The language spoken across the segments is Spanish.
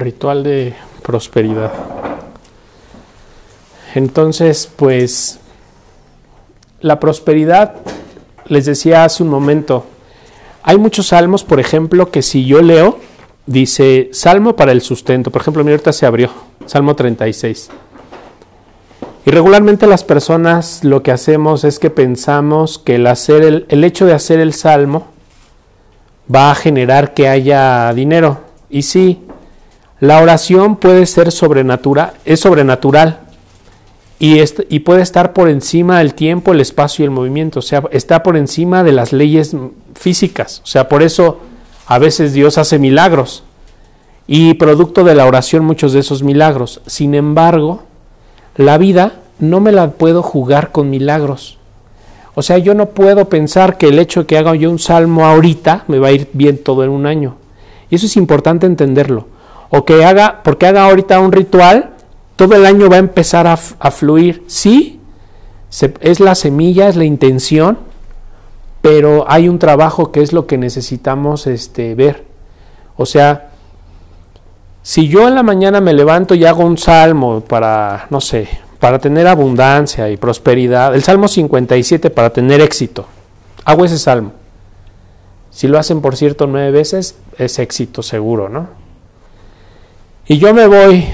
ritual de prosperidad. Entonces, pues, la prosperidad, les decía hace un momento, hay muchos salmos, por ejemplo, que si yo leo, dice salmo para el sustento. Por ejemplo, mi ahorita se abrió, Salmo 36. Y regularmente las personas lo que hacemos es que pensamos que el, hacer el, hecho de hacer el salmo va a generar que haya dinero. Y sí, la oración puede ser sobrenatural, es sobrenatural y, y, puede estar por encima del tiempo, el espacio y el movimiento, o sea, está por encima de las leyes físicas, o sea, por eso a veces Dios hace milagros y producto de la oración muchos de esos milagros. Sin embargo, la vida no me la puedo jugar con milagros. O sea, yo no puedo pensar que el hecho de que haga yo un salmo ahorita me va a ir bien todo en un año. Y eso es importante entenderlo. O que haga, porque haga ahorita un ritual, todo el año va a empezar a, fluir. Sí, es la semilla, es la intención, pero hay un trabajo que es lo que necesitamos este, ver. O sea, si yo en la mañana me levanto y hago un salmo para, no sé, para tener abundancia y prosperidad, el Salmo 57 para tener éxito, hago ese salmo. Si lo hacen, por cierto, nueve veces, es éxito seguro, ¿no? Y yo me voy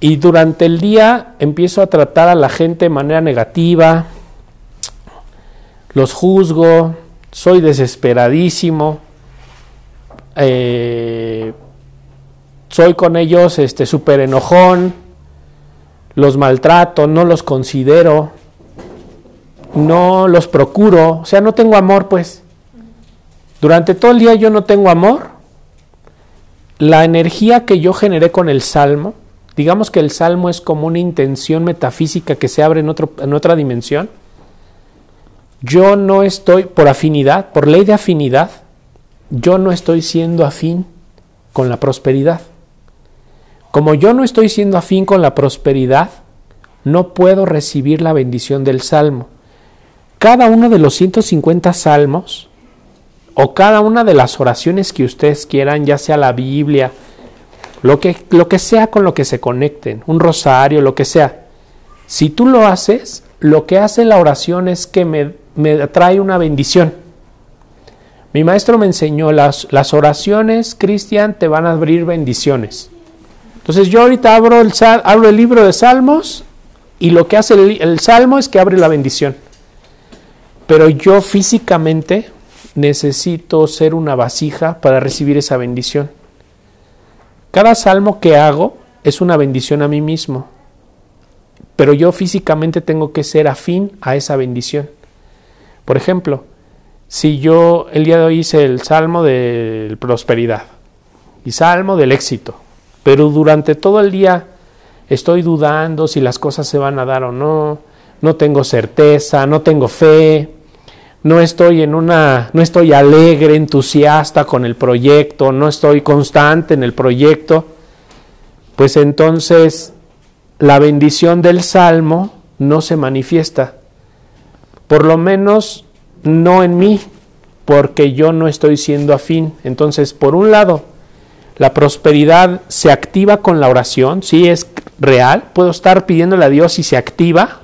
y durante el día empiezo a tratar a la gente de manera negativa, los juzgo, soy desesperadísimo, eh, soy con ellos este súper enojón, los maltrato, no los considero, no los procuro, o sea, no tengo amor, pues. Durante todo el día yo no tengo amor. La energía que yo generé con el salmo, digamos que el salmo es como una intención metafísica que se abre en, en otra dimensión. Yo no estoy, por afinidad, por ley de afinidad, yo no estoy siendo afín con la prosperidad. Como yo no estoy siendo afín con la prosperidad, no puedo recibir la bendición del salmo. Cada uno de los 150 salmos o cada una de las oraciones que ustedes quieran, ya sea la Biblia, lo que, lo que sea con lo que se conecten, un rosario, lo que sea, si tú lo haces, lo que hace la oración es que me, me trae una bendición. Mi maestro me enseñó las, las oraciones, Cristian, te van a abrir bendiciones. Entonces yo ahorita abro el, abro el libro de Salmos y lo que hace el, el Salmo es que abre la bendición. Pero yo físicamente necesito ser una vasija para recibir esa bendición. Cada salmo que hago es una bendición a mí mismo, pero yo físicamente tengo que ser afín a esa bendición. Por ejemplo, si yo el día de hoy hice el salmo de prosperidad y salmo del éxito, pero durante todo el día estoy dudando si las cosas se van a dar o no, no tengo certeza, no tengo fe, no estoy en una no estoy alegre, entusiasta con el proyecto, no estoy constante en el proyecto, pues entonces la bendición del salmo no se manifiesta. Por lo menos no en mí, porque yo no estoy siendo afín. Entonces, por un lado, la prosperidad se activa con la oración, sí es real, puedo estar pidiéndole a Dios y se activa,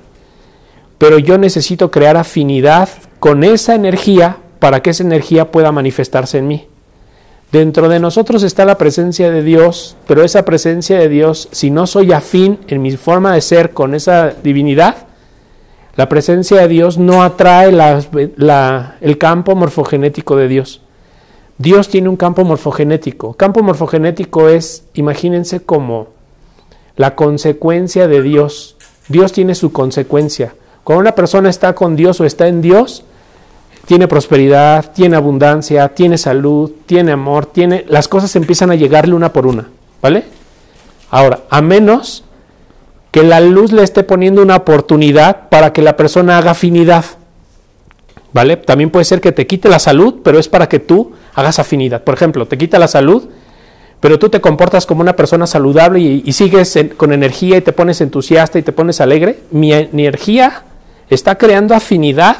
pero yo necesito crear afinidad con esa energía para que esa energía pueda manifestarse en mí. Dentro de nosotros está la presencia de Dios, pero esa presencia de Dios, si no soy afín en mi forma de ser con esa divinidad, la presencia de Dios no atrae el campo morfogenético de Dios. Dios tiene un campo morfogenético. Campo morfogenético es, imagínense como la consecuencia de Dios. Dios tiene su consecuencia. Cuando una persona está con Dios o está en Dios, tiene prosperidad, tiene abundancia, tiene salud, tiene amor, tiene las cosas empiezan a llegarle una por una, ¿vale? Ahora, a menos que la luz le esté poniendo una oportunidad para que la persona haga afinidad. ¿Vale? También puede ser que te quite la salud, pero es para que tú hagas afinidad. Por ejemplo, te quita la salud, pero tú te comportas como una persona saludable y, sigues con energía y te pones entusiasta y te pones alegre. Mi energía está creando afinidad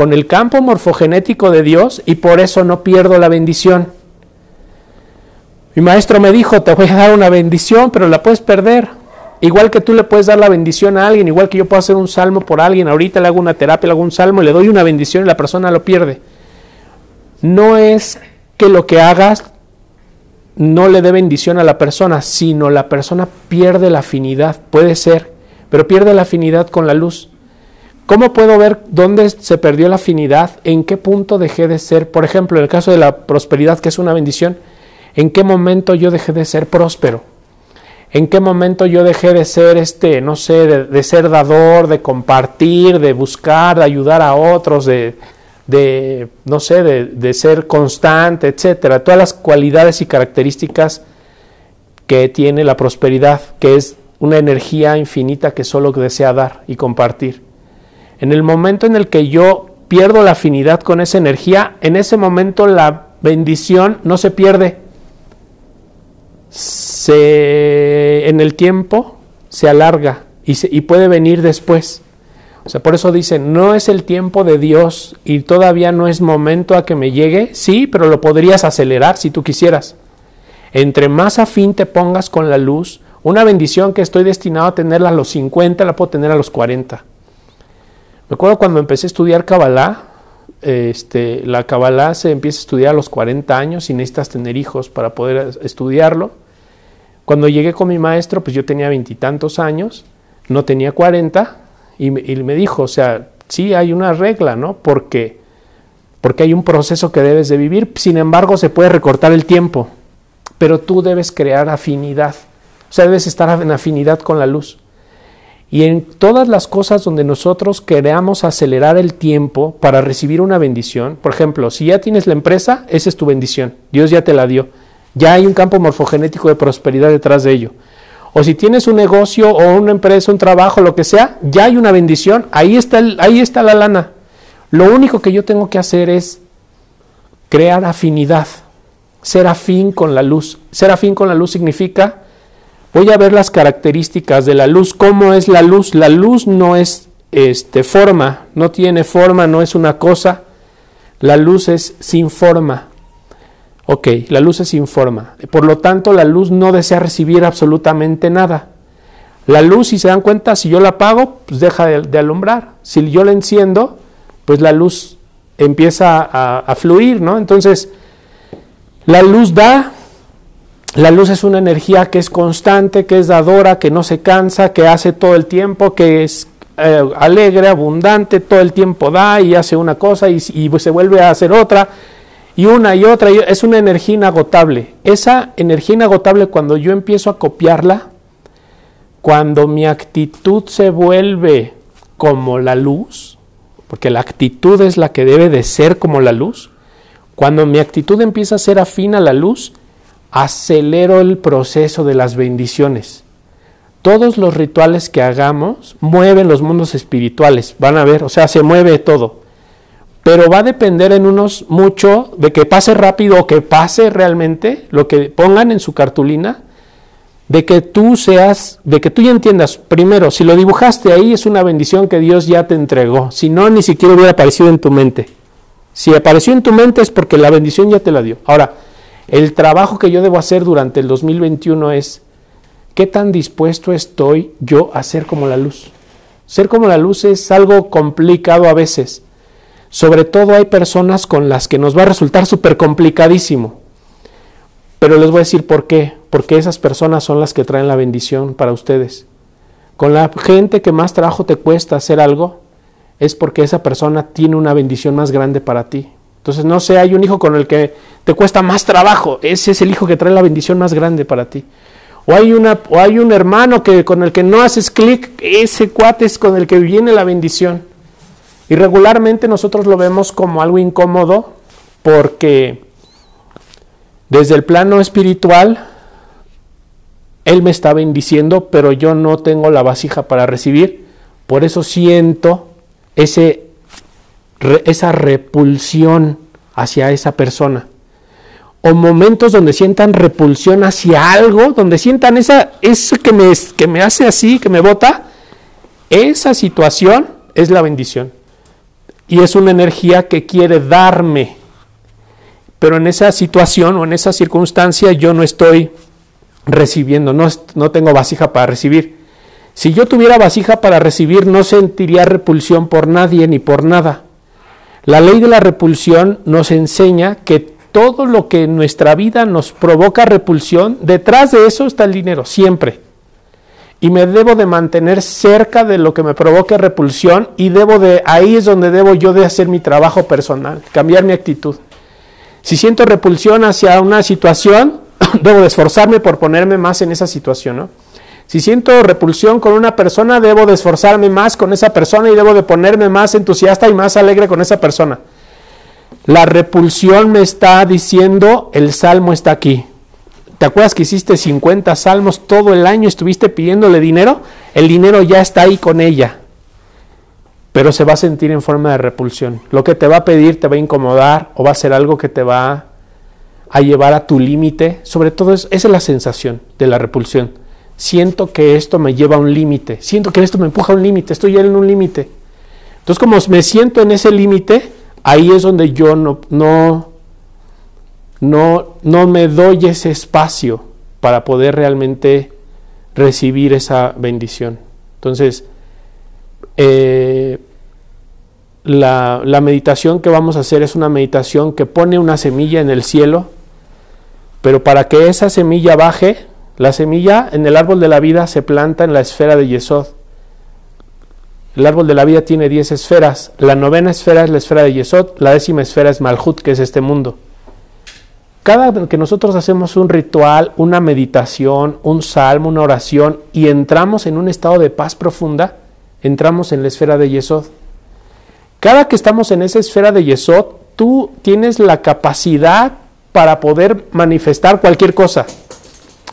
con el campo morfogenético de Dios y por eso no pierdo la bendición. Mi maestro me dijo, te voy a dar una bendición, pero la puedes perder. Igual que tú le puedes dar la bendición a alguien, igual que yo puedo hacer un salmo por alguien, ahorita le hago una terapia, le hago un salmo, le doy una bendición y la persona lo pierde. No es que lo que hagas no le dé bendición a la persona, sino la persona pierde la afinidad, puede ser, pero pierde la afinidad con la luz. ¿Cómo puedo ver dónde se perdió la afinidad? ¿En qué punto dejé de ser? Por ejemplo, en el caso de la prosperidad, que es una bendición, ¿en qué momento yo dejé de ser próspero? ¿En qué momento yo dejé de ser este, no sé, de, ser dador, de compartir, de buscar, de ayudar a otros, de, no sé, de, de, ser constante, etcétera? Todas las cualidades y características que tiene la prosperidad, que es una energía infinita que solo desea dar y compartir. En el momento en el que yo pierdo la afinidad con esa energía, en ese momento la bendición no se pierde. Se, en el tiempo se alarga y, y puede venir después. O sea, por eso dicen, no es el tiempo de Dios y todavía no es momento a que me llegue. Sí, pero lo podrías acelerar si tú quisieras. Entre más afín te pongas con la luz, una bendición que estoy destinado a tenerla a los 50 la puedo tener a los 40. Me acuerdo cuando empecé a estudiar Kabbalah, este, la Kabbalah se empieza a estudiar a los 40 años y necesitas tener hijos para poder estudiarlo. Cuando llegué con mi maestro, pues yo tenía veintitantos años, no tenía 40, y me, y me, dijo, o sea, sí hay una regla, ¿no? Porque, porque hay un proceso que debes de vivir, sin embargo se puede recortar el tiempo, pero tú debes crear afinidad, o sea, debes estar en afinidad con la luz. Y en todas las cosas donde nosotros queramos acelerar el tiempo para recibir una bendición, por ejemplo, si ya tienes la empresa, esa es tu bendición, Dios ya te la dio, ya hay un campo morfogenético de prosperidad detrás de ello. O si tienes un negocio o una empresa, un trabajo, lo que sea, ya hay una bendición, ahí está, el, ahí está la lana. Lo único que yo tengo que hacer es crear afinidad, ser afín con la luz. Ser afín con la luz significa voy a ver las características de la luz. ¿Cómo es la luz? La luz no es este, forma, no tiene forma, no es una cosa. La luz es sin forma. Ok, la luz es sin forma. Por lo tanto, la luz no desea recibir absolutamente nada. La luz, si se dan cuenta, si yo la apago, pues deja de, alumbrar. Si yo la enciendo, pues la luz empieza a, a fluir, ¿no? Entonces, la luz da, la luz es una energía que es constante, que es dadora, que no se cansa, que hace todo el tiempo, que es eh, alegre, abundante, todo el tiempo da y hace una cosa y, y, se vuelve a hacer otra y una y otra. es una energía inagotable. Esa energía inagotable cuando yo empiezo a copiarla, cuando mi actitud se vuelve como la luz, porque la actitud es la que debe de ser como la luz, cuando mi actitud empieza a ser afín a la luz, acelero el proceso de las bendiciones. Todos los rituales que hagamos mueven los mundos espirituales, van a ver, o sea, se mueve todo. Pero va a depender en unos mucho de que pase rápido o que pase realmente lo que pongan en su cartulina, de que tú seas, de que tú ya entiendas, primero, si lo dibujaste ahí es una bendición que Dios ya te entregó, si no, ni siquiera hubiera aparecido en tu mente. Si apareció en tu mente es porque la bendición ya te la dio. Ahora, el trabajo que yo debo hacer durante el 2021 es, ¿qué tan dispuesto estoy yo a ser como la luz? Ser como la luz es algo complicado a veces. Sobre todo hay personas con las que nos va a resultar súper complicadísimo. Pero les voy a decir por qué. Porque esas personas son las que traen la bendición para ustedes. Con la gente que más trabajo te cuesta hacer algo, es porque esa persona tiene una bendición más grande para ti. Entonces, no sé, hay un hijo con el que te cuesta más trabajo. Ese es el hijo que trae la bendición más grande para ti. O hay, una, o hay un hermano que, con el que no haces clic, ese cuate es con el que viene la bendición. Y regularmente nosotros lo vemos como algo incómodo porque desde el plano espiritual, Él me está bendiciendo, pero yo no tengo la vasija para recibir. Por eso siento ese esa repulsión hacia esa persona. O momentos donde sientan repulsión hacia algo, donde sientan esa, eso que me, que me hace así, que me bota, esa situación es la bendición. Y es una energía que quiere darme. pero en esa situación o en esa circunstancia yo no estoy recibiendo, no, no tengo vasija para recibir. Si yo tuviera vasija para recibir, no sentiría repulsión por nadie ni por nada. La ley de la repulsión nos enseña que todo lo que en nuestra vida nos provoca repulsión, detrás de eso está el dinero, siempre. Y me debo de mantener cerca de lo que me provoque repulsión y debo de, ahí es donde debo yo de hacer mi trabajo personal, cambiar mi actitud. Si siento repulsión hacia una situación, debo de esforzarme por ponerme más en esa situación, ¿no? Si siento repulsión con una persona, debo de esforzarme más con esa persona y debo de ponerme más entusiasta y más alegre con esa persona. La repulsión me está diciendo, el salmo está aquí. ¿Te acuerdas que hiciste 50 salmos todo el año, estuviste pidiéndole dinero? El dinero ya está ahí con ella, pero se va a sentir en forma de repulsión. Lo que te va a pedir te va a incomodar o va a ser algo que te va a llevar a tu límite. Sobre todo esa es la sensación de la repulsión siento que esto me lleva a un límite, siento que esto me empuja a un límite, estoy ya en un límite. Entonces, como me siento en ese límite, ahí es donde yo no, no, no, no me doy ese espacio para poder realmente recibir esa bendición. Entonces, eh, la, la, meditación que vamos a hacer es una meditación que pone una semilla en el cielo, pero para que esa semilla baje, la semilla en el árbol de la vida se planta en la esfera de Yesod. El árbol de la vida tiene 10 esferas. La novena esfera es la esfera de Yesod. La décima esfera es Malhut, que es este mundo. Cada que nosotros hacemos un ritual, una meditación, un salmo, una oración y entramos en un estado de paz profunda, entramos en la esfera de Yesod. Cada que estamos en esa esfera de Yesod, tú tienes la capacidad para poder manifestar cualquier cosa.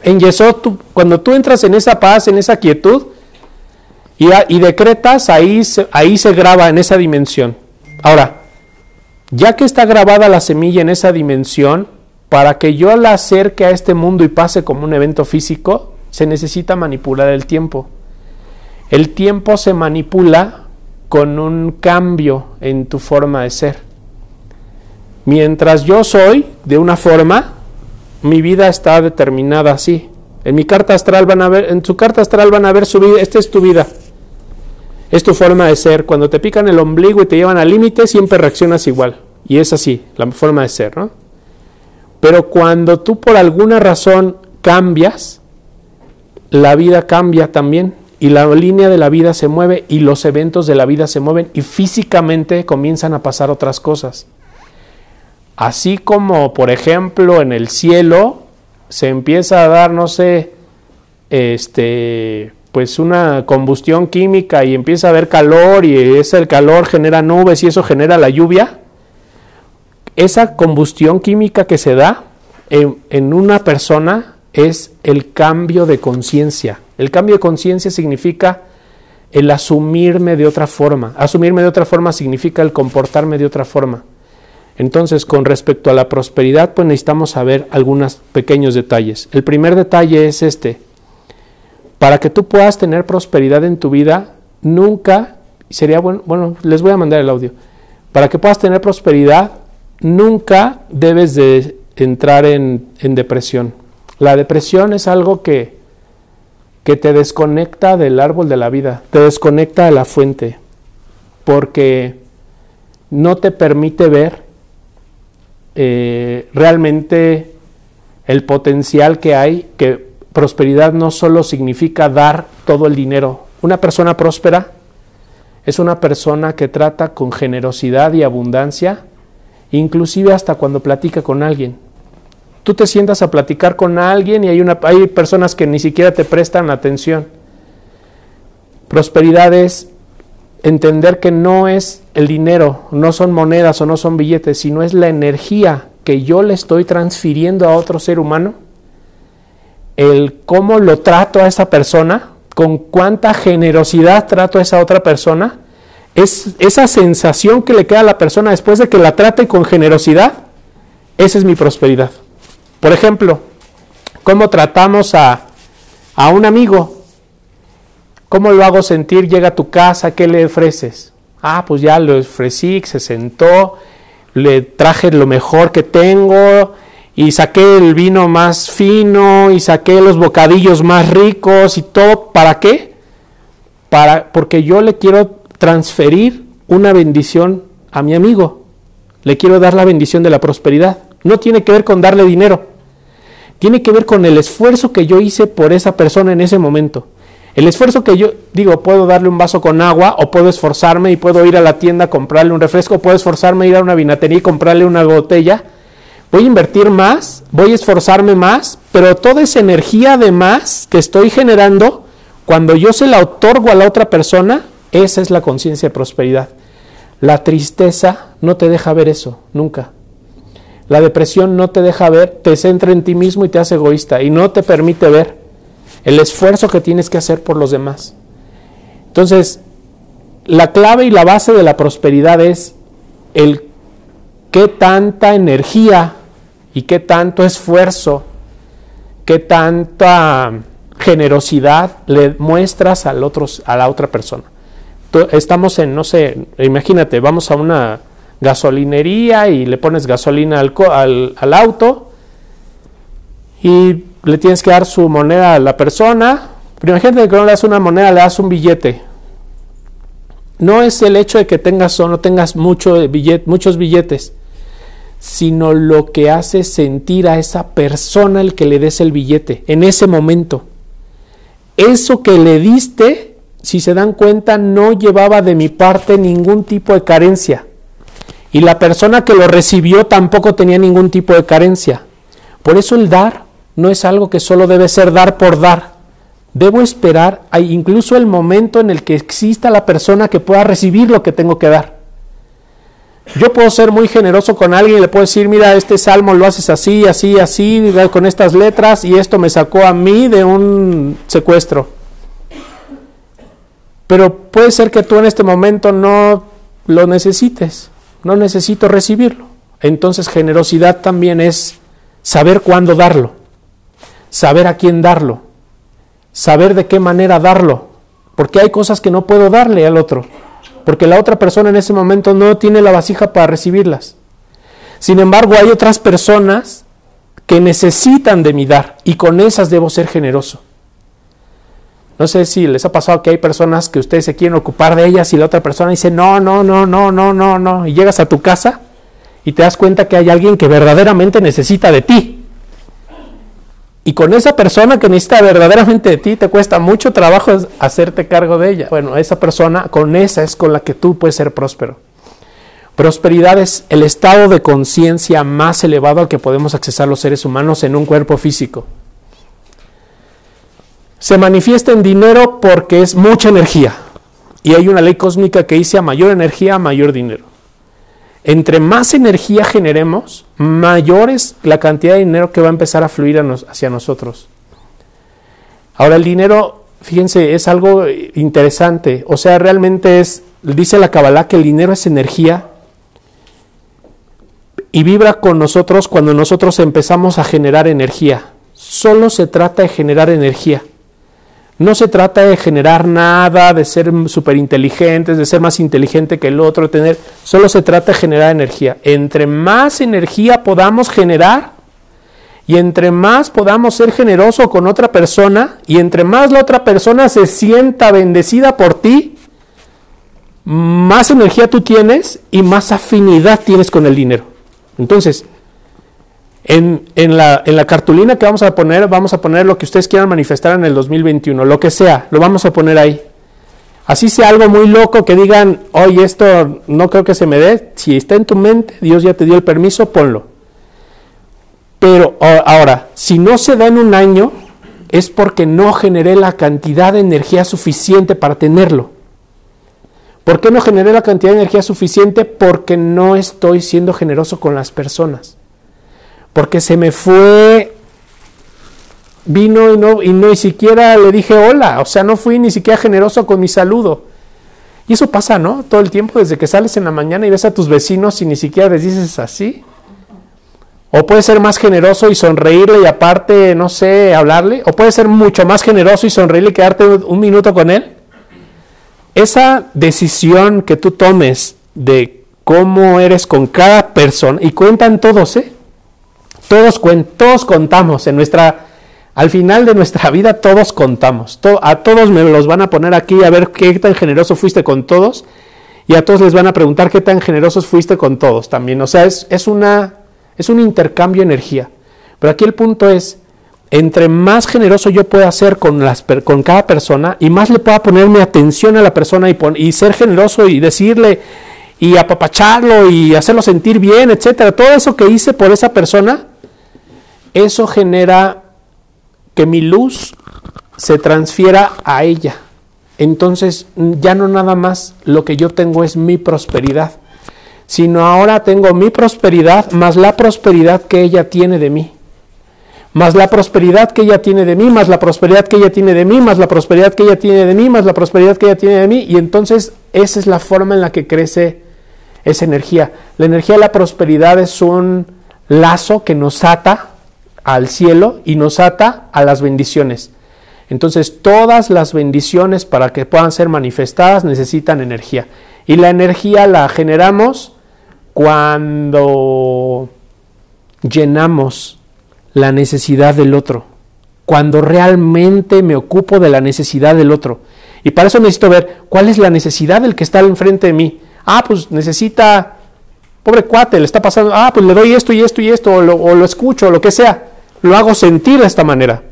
En Yesod, cuando tú entras en esa paz, en esa quietud, y, decretas, ahí ahí se graba en esa dimensión. Ahora, ya que está grabada la semilla en esa dimensión, para que yo la acerque a este mundo y pase como un evento físico, se necesita manipular el tiempo. El tiempo se manipula con un cambio en tu forma de ser. Mientras yo soy de una forma, mi vida está determinada así. En mi carta astral van a ver, en su carta astral van a ver su vida, esta es tu vida. Es tu forma de ser. Cuando te pican el ombligo y te llevan al límite, siempre reaccionas igual. Y es así, la forma de ser, ¿no? Pero cuando tú por alguna razón cambias, la vida cambia también y la línea de la vida se mueve y los eventos de la vida se mueven y físicamente comienzan a pasar otras cosas. Así como, por ejemplo, en el cielo se empieza a dar, no sé, este, pues una combustión química y empieza a haber calor y ese calor genera nubes y eso genera la lluvia. Esa combustión química que se da en, en una persona es el cambio de conciencia. El cambio de conciencia significa el asumirme de otra forma. Asumirme de otra forma significa el comportarme de otra forma. Entonces, con respecto a la prosperidad, pues necesitamos saber algunos pequeños detalles. El primer detalle es este. Para que tú puedas tener prosperidad en tu vida, nunca, sería bueno, bueno, les voy a mandar el audio. Para que puedas tener prosperidad, nunca debes de entrar en, en depresión. La depresión es algo que, que te desconecta del árbol de la vida, te desconecta de la fuente, porque no te permite ver eh, realmente el potencial que hay, que prosperidad no solo significa dar todo el dinero. Una persona próspera es una persona que trata con generosidad y abundancia, inclusive hasta cuando platica con alguien. Tú te sientas a platicar con alguien y hay, una, hay personas que ni siquiera te prestan atención. Prosperidad es entender que no es el dinero, no son monedas o no son billetes, sino es la energía que yo le estoy transfiriendo a otro ser humano, el cómo lo trato a esa persona, con cuánta generosidad trato a esa otra persona, es esa sensación que le queda a la persona después de que la trate con generosidad, esa es mi prosperidad. Por ejemplo, cómo tratamos a, a un amigo, ¿Cómo lo hago sentir? Llega a tu casa, ¿qué le ofreces? Ah, pues ya lo ofrecí, se sentó, le traje lo mejor que tengo y saqué el vino más fino y saqué los bocadillos más ricos y todo, ¿para qué? Para porque yo le quiero transferir una bendición a mi amigo. Le quiero dar la bendición de la prosperidad. No tiene que ver con darle dinero. Tiene que ver con el esfuerzo que yo hice por esa persona en ese momento. El esfuerzo que yo digo, puedo darle un vaso con agua o puedo esforzarme y puedo ir a la tienda a comprarle un refresco, puedo esforzarme a ir a una vinatería y comprarle una botella. Voy a invertir más, voy a esforzarme más, pero toda esa energía de más que estoy generando, cuando yo se la otorgo a la otra persona, esa es la conciencia de prosperidad. La tristeza no te deja ver eso, nunca. La depresión no te deja ver, te centra en ti mismo y te hace egoísta y no te permite ver el esfuerzo que tienes que hacer por los demás. Entonces, la clave y la base de la prosperidad es el qué tanta energía y qué tanto esfuerzo, qué tanta generosidad le muestras al a la otra persona. Estamos en, no sé, imagínate, vamos a una gasolinería y le pones gasolina al, al, auto y le tienes que dar su moneda a la persona. Pero imagínate que no le das una moneda, le das un billete. No es el hecho de que tengas o no tengas mucho muchos billetes, sino lo que hace sentir a esa persona el que le des el billete en ese momento. Eso que le diste, si se dan cuenta, no llevaba de mi parte ningún tipo de carencia. Y la persona que lo recibió tampoco tenía ningún tipo de carencia. Por eso el dar no es algo que solo debe ser dar por dar. Debo esperar incluso el momento en el que exista la persona que pueda recibir lo que tengo que dar. Yo puedo ser muy generoso con alguien y le puedo decir, mira, este salmo lo haces así, así, así, con estas letras y esto me sacó a mí de un secuestro. Pero puede ser que tú en este momento no lo necesites no necesito recibirlo. Entonces generosidad también es saber cuándo darlo, saber a quién darlo, saber de qué manera darlo, porque hay cosas que no puedo darle al otro, porque la otra persona en ese momento no tiene la vasija para recibirlas. Sin embargo, hay otras personas que necesitan de mi dar y con esas debo ser generoso. No sé si les ha pasado que hay personas que ustedes se quieren ocupar de ellas y la otra persona dice, no, no, no, no, no, no, no. Y llegas a tu casa y te das cuenta que hay alguien que verdaderamente necesita de ti. Y con esa persona que necesita verdaderamente de ti, te cuesta mucho trabajo hacerte cargo de ella. Bueno, esa persona, con esa es con la que tú puedes ser próspero. Prosperidad es el estado de conciencia más elevado al que podemos accesar los seres humanos en un cuerpo físico se manifiesta en dinero porque es mucha energía. Y hay una ley cósmica que dice a mayor energía, mayor dinero. Entre más energía generemos, mayor es la cantidad de dinero que va a empezar a fluir hacia nosotros. Ahora el dinero, fíjense, es algo interesante. O sea, realmente es, dice la Kabbalah que el dinero es energía y vibra con nosotros cuando nosotros empezamos a generar energía. Solo se trata de generar energía. No se trata de generar nada, de ser súper inteligentes, de ser más inteligente que el otro, tener, solo se trata de generar energía. Entre más energía podamos generar y entre más podamos ser generosos con otra persona y entre más la otra persona se sienta bendecida por ti, más energía tú tienes y más afinidad tienes con el dinero. Entonces, en, la, la, cartulina que vamos a poner, vamos a poner lo que ustedes quieran manifestar en el 2021, lo que sea, lo vamos a poner ahí. Así sea algo muy loco que digan, oye, esto no creo que se me dé. Si está en tu mente, Dios ya te dio el permiso, ponlo. Pero ahora, si no se da en un año, es porque no generé la cantidad de energía suficiente para tenerlo. ¿Por qué no generé la cantidad de energía suficiente? Porque no estoy siendo generoso con las personas porque se me fue, vino y no, y ni siquiera le dije hola, o sea, no fui ni siquiera generoso con mi saludo. Y eso pasa, ¿no? Todo el tiempo, desde que sales en la mañana y ves a tus vecinos y ni siquiera les dices así. O puedes ser más generoso y sonreírle y aparte, no sé, hablarle. O puedes ser mucho más generoso y sonreírle y quedarte un minuto con él. Esa decisión que tú tomes de cómo eres con cada persona. Y cuentan todos, ¿eh? Todos, todos contamos en nuestra... Al final de nuestra vida todos contamos. a todos me los van a poner aquí a ver qué tan generoso fuiste con todos. Y a todos les van a preguntar qué tan generosos fuiste con todos también. O sea, es, es, una, es un intercambio de energía. Pero aquí el punto es, entre más generoso yo pueda ser con, las, con cada persona y más le pueda poner mi atención a la persona y, y ser generoso y decirle y apapacharlo y hacerlo sentir bien, etcétera, todo eso que hice por esa persona, eso genera que mi luz se transfiera a ella. Entonces ya no nada más lo que yo tengo es mi prosperidad, sino ahora tengo mi prosperidad más la prosperidad que ella tiene de mí más la prosperidad que ella tiene de mí, más la prosperidad que ella tiene de mí, más la prosperidad que ella tiene de mí, más la prosperidad que ella tiene de mí. Y entonces esa es la forma en la que crece esa energía. La energía de la prosperidad es un lazo que nos ata al cielo y nos ata a las bendiciones. Entonces todas las bendiciones para que puedan ser manifestadas necesitan energía. Y la energía la generamos cuando llenamos la necesidad del otro, cuando realmente me ocupo de la necesidad del otro. Y para eso necesito ver cuál es la necesidad del que está enfrente de mí. Ah, pues necesita, pobre cuate, le está pasando, ah, pues le doy esto y esto y esto, o lo, escucho, o lo que sea. Lo hago sentir de esta manera.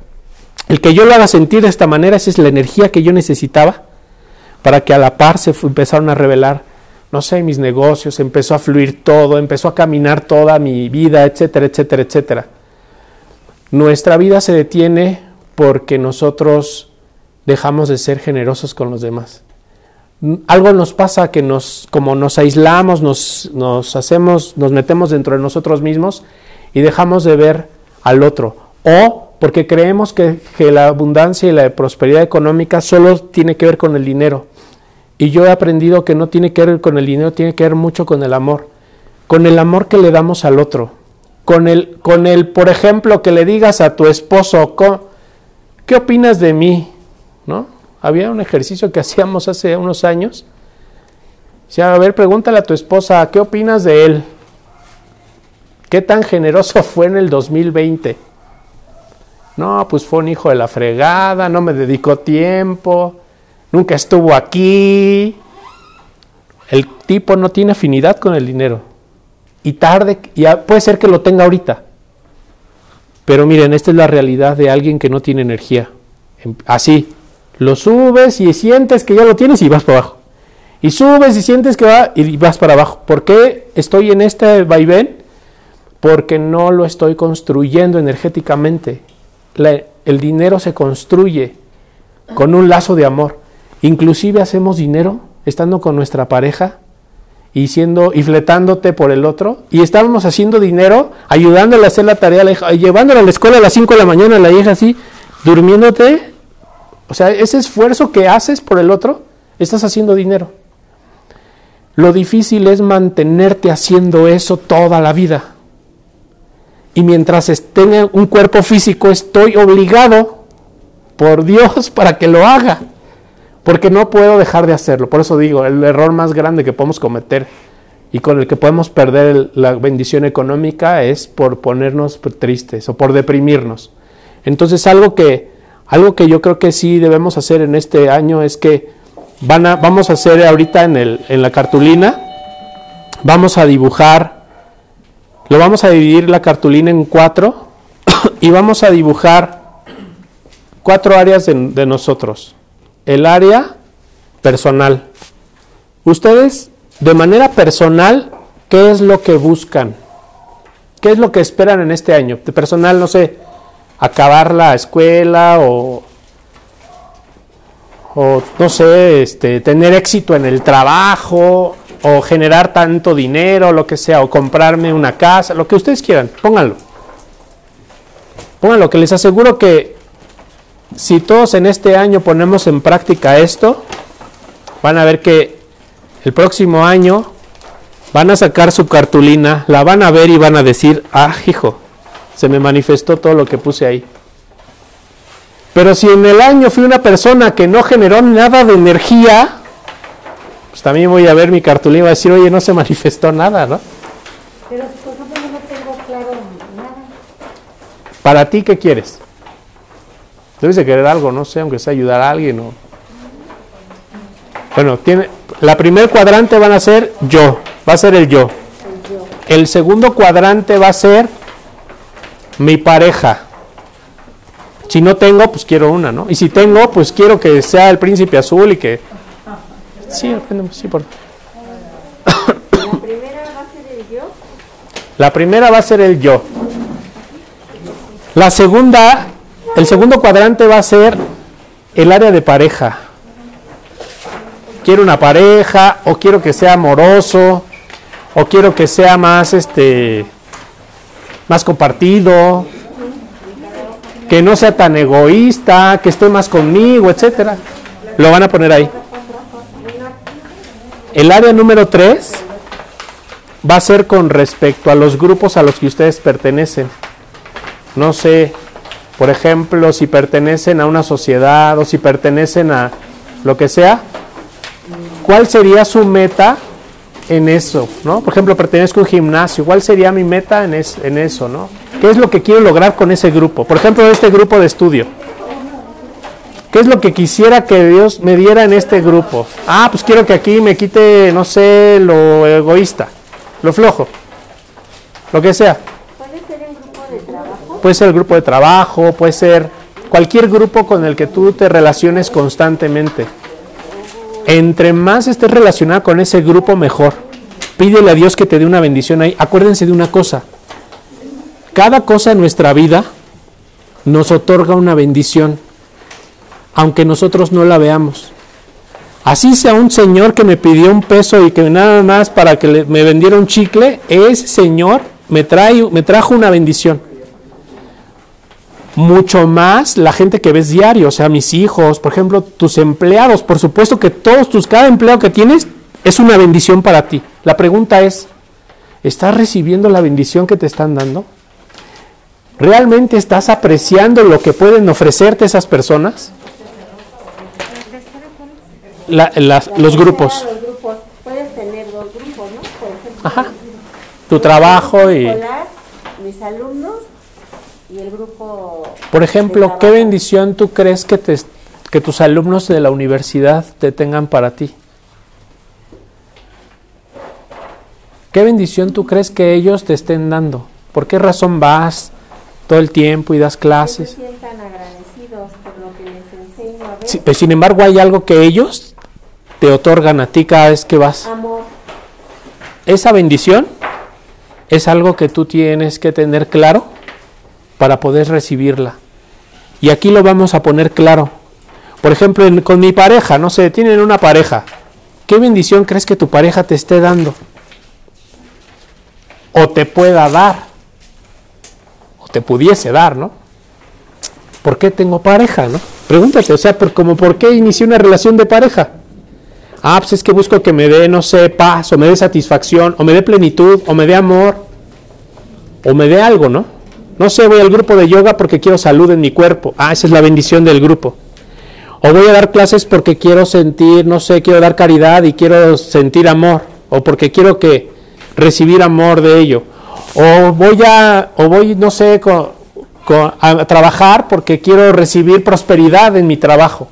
El que yo lo haga sentir de esta manera, esa es la energía que yo necesitaba para que a la par se empezaron a revelar, no sé, mis negocios, empezó a fluir todo, empezó a caminar toda mi vida, etcétera, etcétera, etcétera. Nuestra vida se detiene porque nosotros dejamos de ser generosos con los demás. Algo nos pasa que nos, como nos aislamos, nos, nos hacemos, nos metemos dentro de nosotros mismos y dejamos de ver al otro. O porque creemos que, que la abundancia y la prosperidad económica solo tiene que ver con el dinero. Y yo he aprendido que no tiene que ver con el dinero, tiene que ver mucho con el amor. Con el amor que le damos al otro con el, con el, por ejemplo, que le digas a tu esposo, ¿qué opinas de mí? ¿No? Había un ejercicio que hacíamos hace unos años. sea, a ver, pregúntale a tu esposa, ¿qué opinas de él? ¿Qué tan generoso fue en el 2020? No, pues fue un hijo de la fregada, no me dedicó tiempo, nunca estuvo aquí. El tipo no tiene afinidad con el dinero y tarde, y puede ser que lo tenga ahorita. Pero miren, esta es la realidad de alguien que no tiene energía. Em, así, lo subes y sientes que ya lo tienes y vas para abajo. Y subes y sientes que va y vas para abajo. ¿Por qué estoy en este vaivén? Porque no lo estoy construyendo energéticamente. el dinero se construye con un lazo de amor. Inclusive hacemos dinero estando con nuestra pareja y siendo y fletándote por el otro y estábamos haciendo dinero ayudándole a hacer la tarea llevándole a la escuela a las 5 de la mañana la hija así durmiéndote o sea ese esfuerzo que haces por el otro estás haciendo dinero lo difícil es mantenerte haciendo eso toda la vida y mientras esté un cuerpo físico estoy obligado por Dios para que lo haga porque no puedo dejar de hacerlo. Por eso digo, el error más grande que podemos cometer y con el que podemos perder la bendición económica es por ponernos tristes o por deprimirnos. Entonces algo que, algo que yo creo que sí debemos hacer en este año es que van a, vamos a hacer ahorita en, el, en la cartulina, vamos a dibujar, lo vamos a dividir la cartulina en cuatro y vamos a dibujar cuatro áreas de nosotros el área personal. Ustedes, de manera personal, ¿qué es lo que buscan? ¿Qué es lo que esperan en este año? De personal, no sé, acabar la escuela o, o no sé, este, tener éxito en el trabajo o generar tanto dinero, lo que sea, o comprarme una casa, lo que ustedes quieran, pónganlo. Pónganlo, que les aseguro que si todos en este año ponemos en práctica esto, van a ver que el próximo año van a sacar su cartulina, la van a ver y van a decir, ah, hijo, se me manifestó todo lo que puse ahí. Pero si en el año fui una persona que no generó nada de energía, pues también voy a ver mi cartulina y voy a decir, oye, no se manifestó nada, ¿no? Pero por ejemplo yo no tengo claro nada. ¿Para ti qué quieres? Debes de querer algo, no sé, aunque sea ayudar a alguien o... Bueno, tiene, la primer cuadrante van a ser yo, va a ser el yo. El yo. El segundo cuadrante va a ser mi pareja. Si no tengo, pues quiero una, ¿no? Y si tengo, pues quiero que sea el príncipe azul y que... Sí, aprendemos, sí, por... La primera va a ser el yo. La primera va a ser el yo. La segunda, el segundo cuadrante va a ser el área de pareja. Quiero una pareja, o quiero que sea amoroso, o quiero que sea más este más compartido, que no sea tan egoísta, que esté más conmigo, etcétera. Lo van a poner ahí. El área número 3 va a ser con respecto a los grupos a los que ustedes pertenecen. No sé, por ejemplo, si pertenecen a una sociedad o si pertenecen a lo que sea, ¿cuál sería su meta en eso? ¿no? Por ejemplo, pertenezco a un gimnasio, ¿cuál sería mi meta en, es- en eso? ¿no? ¿Qué es lo que quiero lograr con ese grupo? Por ejemplo, este grupo de estudio. ¿Qué es lo que quisiera que Dios me diera en este grupo? Ah, pues quiero que aquí me quite, no sé, lo egoísta, lo flojo, lo que sea. Puede ser en grupo de trabajo. Puede ser el grupo de trabajo, puede ser cualquier grupo con el que tú te relaciones constantemente. Entre más estés relacionado con ese grupo, mejor. Pídele a Dios que te dé una bendición ahí. Acuérdense de una cosa. Cada cosa en nuestra vida nos otorga una bendición, aunque nosotros no la veamos. Así sea un señor que me pidió un peso y que nada más para que me vendiera un chicle, ese señor me, trae, me trajo una bendición mucho más la gente que ves diario, o sea, mis hijos, por ejemplo, tus empleados, por supuesto que todos tus, cada empleo que tienes es una bendición para ti. La pregunta es, ¿estás recibiendo la bendición que te están dando? ¿Realmente estás apreciando lo que pueden ofrecerte esas personas? La- las- los grupos, Los grupos. Puedes tener dos grupos, ¿no? Por ejemplo, Ajá. tu trabajo y... escolar, mis alumnos y el grupo. Por ejemplo, ¿qué bendición tú crees que, te, que tus alumnos de la universidad te tengan para ti? ¿Qué bendición tú crees que ellos te estén dando? ¿Por qué razón vas todo el tiempo y das Que se clases? sientan agradecidos por lo que les enseño a ver. Sí, pero sin embargo, hay algo que ellos te otorgan a ti cada vez que vas. Amor. Esa bendición es algo que tú tienes que tener claro para poder recibirla. Y aquí lo vamos a poner claro. Por ejemplo, en- con mi pareja, no sé, tienen una pareja. ¿Qué bendición crees que tu pareja te esté dando? O te pueda dar. O te pudiese dar, ¿no? ¿Por qué tengo pareja, no? Pregúntate, o sea, por, como por qué inicié una relación de pareja. Ah, pues es que busco que me dé, no sé, paz, o me dé satisfacción, o me dé plenitud, o me dé amor, o me dé algo, ¿no? No sé, voy al grupo de yoga porque quiero salud en mi cuerpo. Ah, esa es la bendición del grupo. O voy a dar clases porque quiero sentir, no sé, quiero dar caridad y quiero sentir amor, o porque quiero que recibir amor de ello. O voy a, o voy, no sé, a trabajar porque quiero recibir prosperidad en mi trabajo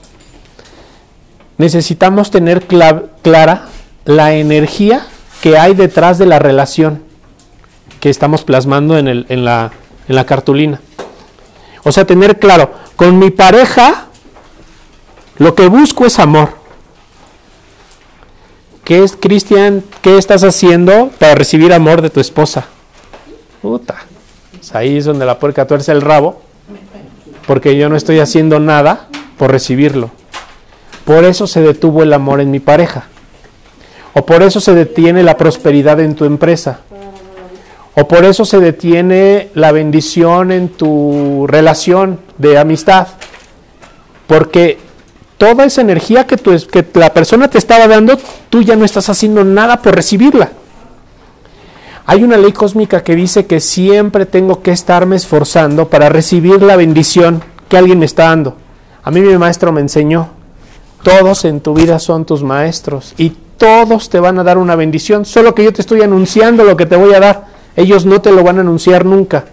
necesitamos tener cla- clara la energía que hay detrás de la relación que estamos plasmando en, el- en la, en la cartulina. O sea, tener claro, con mi pareja lo que busco es amor. ¿Qué es, Cristian? ¿Qué estás haciendo para recibir amor de tu esposa? Puta. Pues ahí es donde la puerca tuerce el rabo, porque yo no estoy haciendo nada por recibirlo. Por eso se detuvo el amor en mi pareja. O por eso se detiene la prosperidad en tu empresa. O por eso se detiene la bendición en tu relación de amistad. Porque toda esa energía que, que la persona te estaba dando, tú ya no estás haciendo nada por recibirla. Hay una ley cósmica que dice que siempre tengo que estarme esforzando para recibir la bendición que alguien me está dando. A mí mi maestro me enseñó, todos en tu vida son tus maestros y todos te van a dar una bendición, solo que yo te estoy anunciando lo que te voy a dar. Ellos no te lo van a anunciar nunca.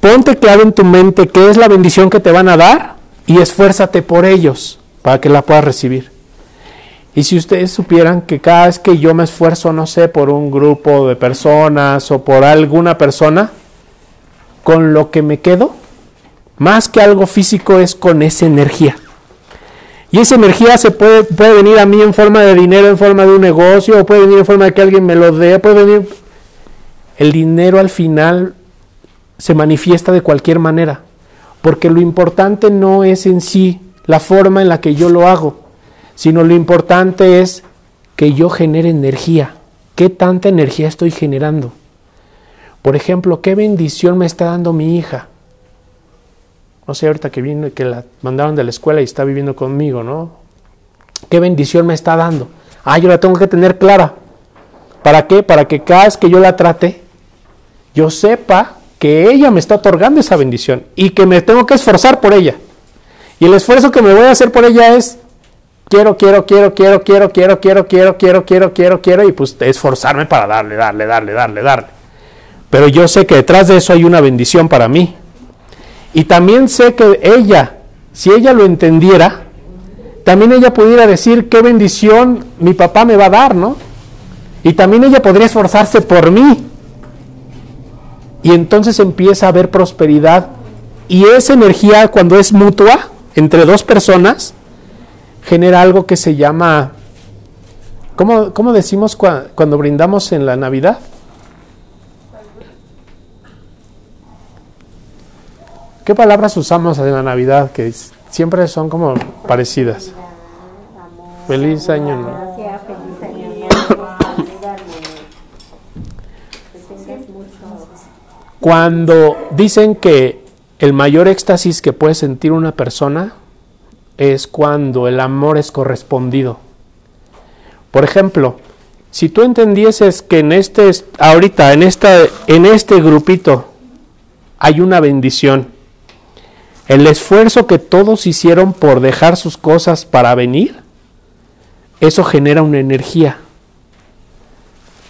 Ponte claro en tu mente qué es la bendición que te van a dar y esfuérzate por ellos para que la puedas recibir. Y si ustedes supieran que cada vez que yo me esfuerzo, no sé, por un grupo de personas o por alguna persona, con lo que me quedo, más que algo físico, es con esa energía. Y esa energía se puede, puede venir a mí en forma de dinero, en forma de un negocio, o puede venir en forma de que alguien me lo dé, puede venir... El dinero al final se manifiesta de cualquier manera, porque lo importante no es en sí la forma en la que yo lo hago, sino lo importante es que yo genere energía. ¿Qué tanta energía estoy generando? Por ejemplo, ¿qué bendición me está dando mi hija? No sé, ahorita que vino que la mandaron de la escuela y está viviendo conmigo, ¿no? ¿Qué bendición me está dando? Ah, yo la tengo que tener clara. ¿Para qué? Para que cada vez que yo la trate, yo sepa que ella me está otorgando esa bendición y que me tengo que esforzar por ella. Y el esfuerzo que me voy a hacer por ella es quiero, quiero, quiero, quiero, quiero, quiero, quiero, quiero, quiero, quiero, quiero, quiero, y pues esforzarme para darle, darle, darle, darle, darle. Pero yo sé que detrás de eso hay una bendición para mí. Y también sé que ella, si ella lo entendiera, también ella pudiera decir qué bendición mi papá me va a dar, ¿no? Y también ella podría esforzarse por mí. Y entonces empieza a haber prosperidad. Y esa energía, cuando es mutua, entre dos personas, genera algo que se llama, ¿cómo, cómo decimos cuando brindamos en la Navidad? ¿Qué palabras usamos en la Navidad que siempre son como parecidas? Feliz año. ¿no? Cuando dicen que el mayor éxtasis que puede sentir una persona es cuando el amor es correspondido. Por ejemplo, si tú entendieses que en este ahorita en esta en este grupito hay una bendición. El esfuerzo que todos hicieron por dejar sus cosas para venir, eso genera una energía.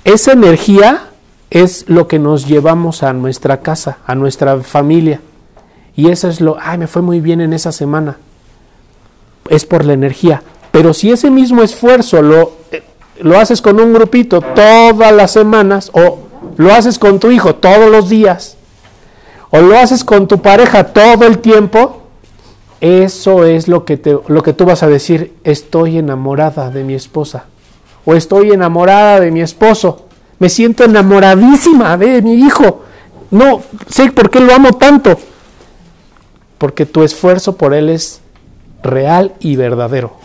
Esa energía es lo que nos llevamos a nuestra casa, a nuestra familia. Y eso es lo, ay, me fue muy bien en esa semana es por la energía. Pero si ese mismo esfuerzo lo, eh, lo haces con un grupito todas las semanas, o lo haces con tu hijo todos los días, o lo haces con tu pareja todo el tiempo, eso es lo que, te, lo que tú vas a decir, estoy enamorada de mi esposa, o estoy enamorada de mi esposo, me siento enamoradísima de mi hijo, no sé por qué lo amo tanto, porque tu esfuerzo por él es real y verdadero.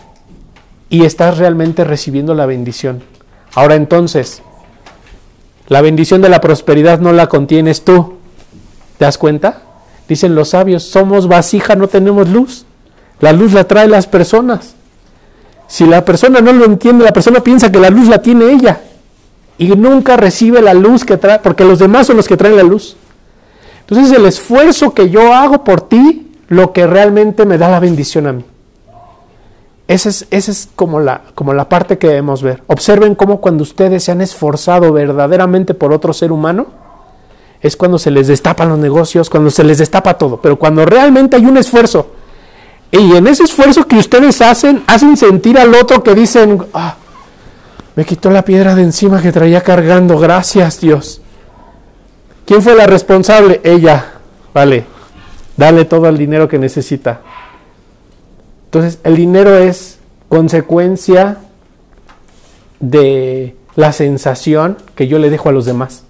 Y estás realmente recibiendo la bendición. Ahora entonces, la bendición de la prosperidad no la contienes tú. ¿Te das cuenta? Dicen los sabios, somos vasija, no tenemos luz. La luz la trae las personas. Si la persona no lo entiende, la persona piensa que la luz la tiene ella. Y nunca recibe la luz que trae, porque los demás son los que traen la luz. Entonces el esfuerzo que yo hago por ti lo que realmente me da la bendición a mí. Esa es, es como, la, como la parte que debemos ver. Observen cómo cuando ustedes se han esforzado verdaderamente por otro ser humano, es cuando se les destapan los negocios, cuando se les destapa todo. Pero cuando realmente hay un esfuerzo, y en ese esfuerzo que ustedes hacen, hacen sentir al otro que dicen, ah, me quitó la piedra de encima que traía cargando, gracias Dios. ¿Quién fue la responsable? Ella. Vale, Dale todo el dinero que necesita. Entonces, el dinero es consecuencia de la sensación que yo le dejo a los demás.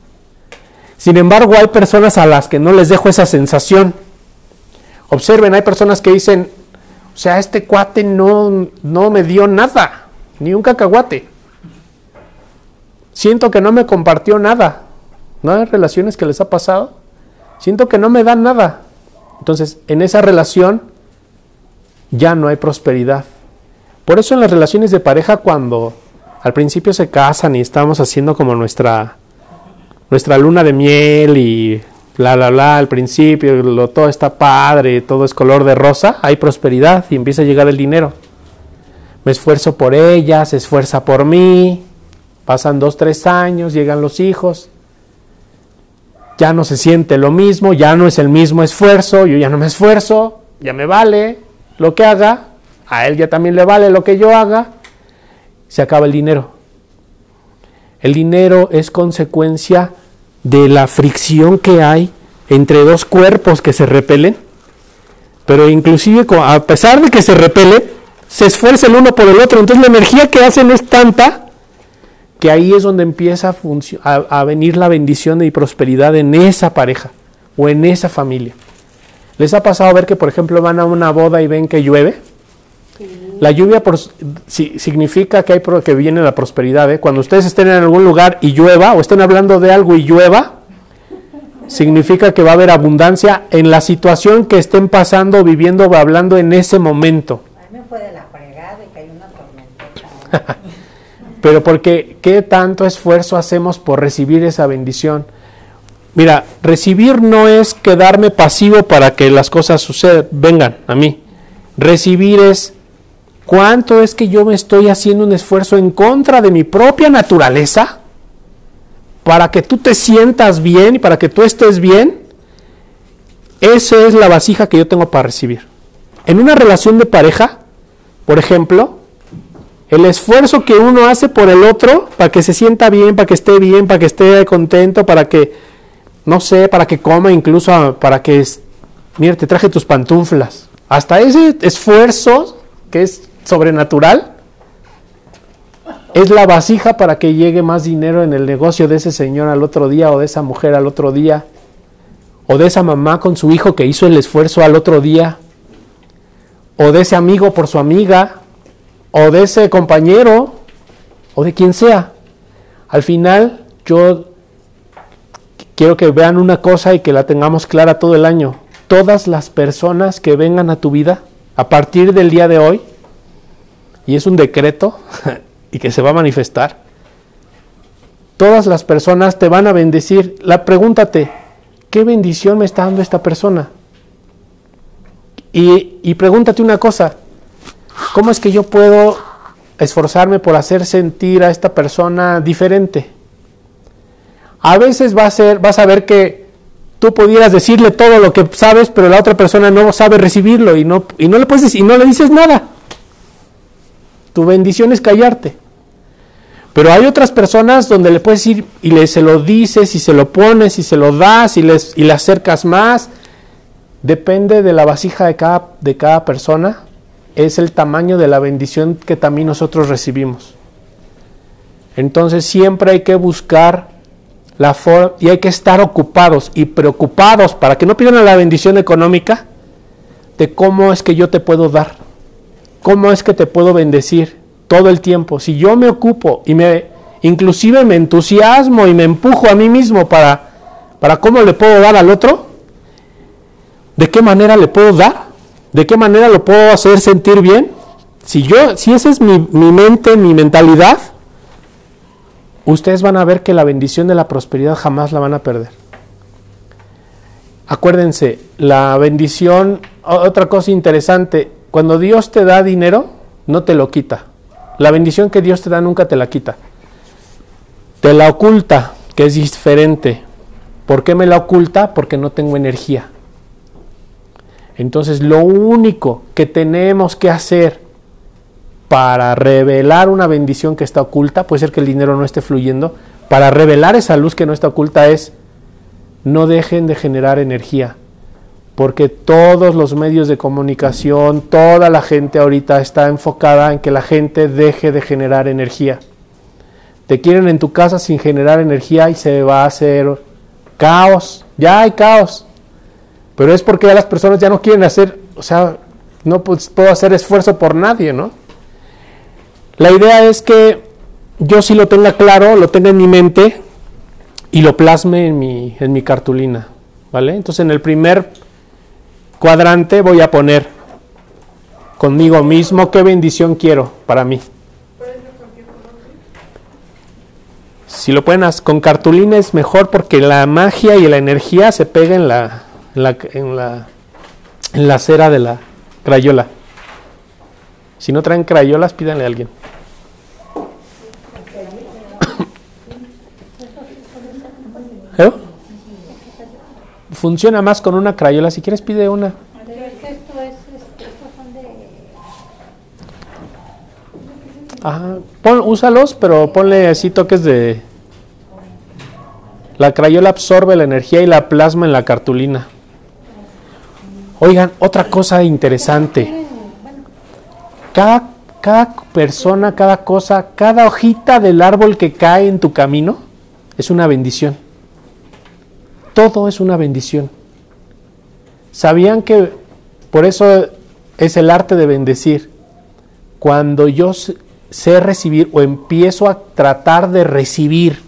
Sin embargo, hay personas a las que no les dejo esa sensación. Observen, hay personas que dicen, o sea, este cuate no, no me dio nada, ni un cacahuate. Siento que no me compartió nada. ¿No hay relaciones que les ha pasado? Siento que no me dan nada. Entonces, en esa relación ya no hay prosperidad. Por eso en las relaciones de pareja, cuando al principio se casan y estamos haciendo como nuestra, nuestra luna de miel y la la la al principio, lo, todo está padre, todo es color de rosa, hay prosperidad y empieza a llegar el dinero. me esfuerzo por ella, se esfuerza por mí, pasan dos, tres años, llegan los hijos, ya no se siente lo mismo, ya no es el mismo esfuerzo, yo ya no me esfuerzo, ya me vale lo que haga, a él ya también le vale lo que yo haga, se acaba el dinero. El dinero es consecuencia de la fricción que hay entre dos cuerpos que se repelen, pero inclusive a pesar de que se repelen, se esfuerza el uno por el otro, entonces la energía que hacen es tanta que ahí es donde empieza a, a, venir la bendición y prosperidad en esa pareja o en esa familia. ¿Les ha pasado a ver que, por ejemplo, van a una boda y ven que llueve? La lluvia por, significa que, hay, que viene la prosperidad. ¿eh? Cuando ustedes estén en algún lugar y llueva, o estén hablando de algo y llueva, significa que va a haber abundancia en la situación que estén pasando, viviendo o hablando en ese momento. A mí me fue de la fregada y que hay una tormenta. Pero porque qué tanto esfuerzo hacemos por recibir esa bendición. Mira, recibir no es quedarme pasivo para que las cosas sucedan, vengan a mí. Recibir es cuánto es que yo me estoy haciendo un esfuerzo en contra de mi propia naturaleza para que tú te sientas bien y para que tú estés bien. Esa es la vasija que yo tengo para recibir. En una relación de pareja, por ejemplo, el esfuerzo que uno hace por el otro para que se sienta bien, para que esté bien, para que esté contento, para que no sé, para que coma, incluso para que, mira, te traje tus pantuflas. Hasta ese esfuerzo que es sobrenatural es la vasija para que llegue más dinero en el negocio de ese señor al otro día o de esa mujer al otro día o de esa mamá con su hijo que hizo el esfuerzo al otro día o de ese amigo por su amiga o de ese compañero o de quien sea. Al final yo quiero que vean una cosa y que la tengamos clara todo el año. Todas las personas que vengan a tu vida a partir del día de hoy, y es un decreto y que se va a manifestar, todas las personas te van a bendecir. La pregúntate, ¿qué bendición me está dando esta persona? Y, y pregúntate una cosa, ¿cómo es que yo puedo esforzarme por hacer sentir a esta persona diferente? A veces va a ser, vas a ver que tú pudieras decirle todo lo que sabes, pero la otra persona no sabe recibirlo y no, y no le puedes y no le dices nada. Tu bendición es callarte. Pero hay otras personas donde le puedes ir y le, se lo dices y se lo pones y se lo das y, les, y le acercas más. Depende de la vasija de cada, de cada persona. Es el tamaño de la bendición que también nosotros recibimos. Entonces siempre hay que buscar la y hay que estar ocupados y preocupados para que no pierdan la bendición económica de cómo es que yo te puedo dar, cómo es que te puedo bendecir todo el tiempo. Si yo me ocupo y me inclusive me entusiasmo y me empujo a mí mismo para para cómo le puedo dar al otro, ¿de qué manera le puedo dar? ¿De qué manera lo puedo hacer sentir bien? Si yo si esa es mi, mi mente, mi mentalidad, ustedes van a ver que la bendición de la prosperidad jamás la van a perder. Acuérdense, la bendición, otra cosa interesante, cuando Dios te da dinero, no te lo quita. La bendición que Dios te da nunca te la quita. Te la oculta, que es diferente. ¿Por qué me la oculta? Porque no tengo energía. Entonces lo único que tenemos que hacer para revelar una bendición que está oculta, puede ser que el dinero no esté fluyendo, para revelar esa luz que no está oculta es no dejen de generar energía, porque todos los medios de comunicación, toda la gente ahorita está enfocada en que la gente deje de generar energía. Te quieren en tu casa sin generar energía y se va a hacer caos, ya hay caos, pero es porque ya las personas ya no quieren hacer, o sea, no puedo hacer esfuerzo por nadie, ¿no? La idea es que yo sí lo tenga claro, lo tenga en mi mente y lo plasme en mi, en mi cartulina. ¿Vale? Entonces en el primer cuadrante voy a poner conmigo mismo qué bendición quiero para mí. Si lo pueden hacer con cartulina es mejor porque la magia y la energía se pega en la, en la, en la, cera de la crayola. Si no traen crayolas, pídanle a alguien. ¿Eh? Funciona más con una crayola. Si quieres, pide una. Ajá. Pon, úsalos, pero ponle así toques de... La crayola absorbe la energía y la plasma en la cartulina. Oigan, otra cosa interesante. Cada, cada persona, cada cosa, cada hojita del árbol que cae en tu camino es una bendición. Todo es una bendición. ¿Sabían que por eso es el arte de bendecir? Cuando yo sé recibir o empiezo a tratar de recibir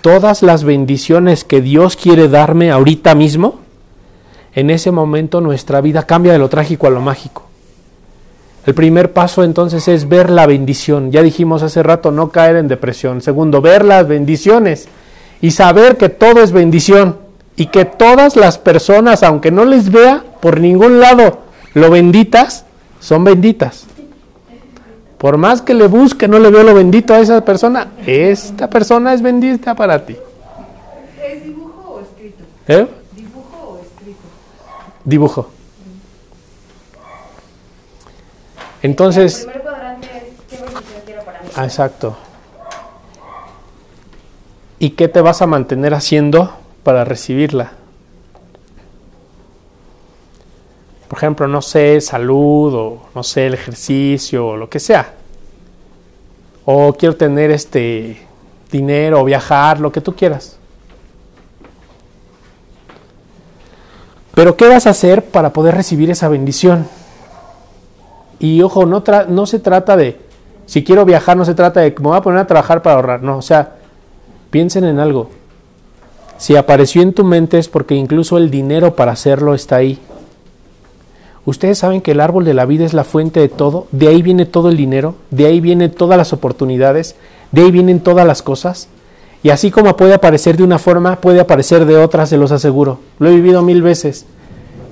todas las bendiciones que Dios quiere darme ahorita mismo, en ese momento nuestra vida cambia de lo trágico a lo mágico. El primer paso entonces es ver la bendición. Ya dijimos hace rato, no caer en depresión. Segundo, ver las bendiciones y saber que todo es bendición y que todas las personas, aunque no les vea por ningún lado lo benditas, son benditas. Por más que le busque, no le veo lo bendito a esa persona, esta persona es bendita para ti. ¿Es dibujo o escrito? ¿Eh? ¿Dibujo o escrito? Dibujo. Entonces, El primer cuadrante es qué bendición quiero para mí. exacto. ¿Y qué te vas a mantener haciendo para recibirla? Por ejemplo, no sé, salud o no sé, el ejercicio o lo que sea. O quiero tener este dinero o viajar, lo que tú quieras. Pero ¿qué vas a hacer para poder recibir esa bendición? Y ojo, no, no se trata de, si quiero viajar, no se trata de, me voy a poner a trabajar para ahorrar. No, o sea, piensen en algo. Si apareció en tu mente es porque incluso el dinero para hacerlo está ahí. Ustedes saben que el árbol de la vida es la fuente de todo, de ahí viene todo el dinero, de ahí vienen todas las oportunidades, de ahí vienen todas las cosas. Y así como puede aparecer de una forma, puede aparecer de otra, se los aseguro. Lo he vivido mil veces.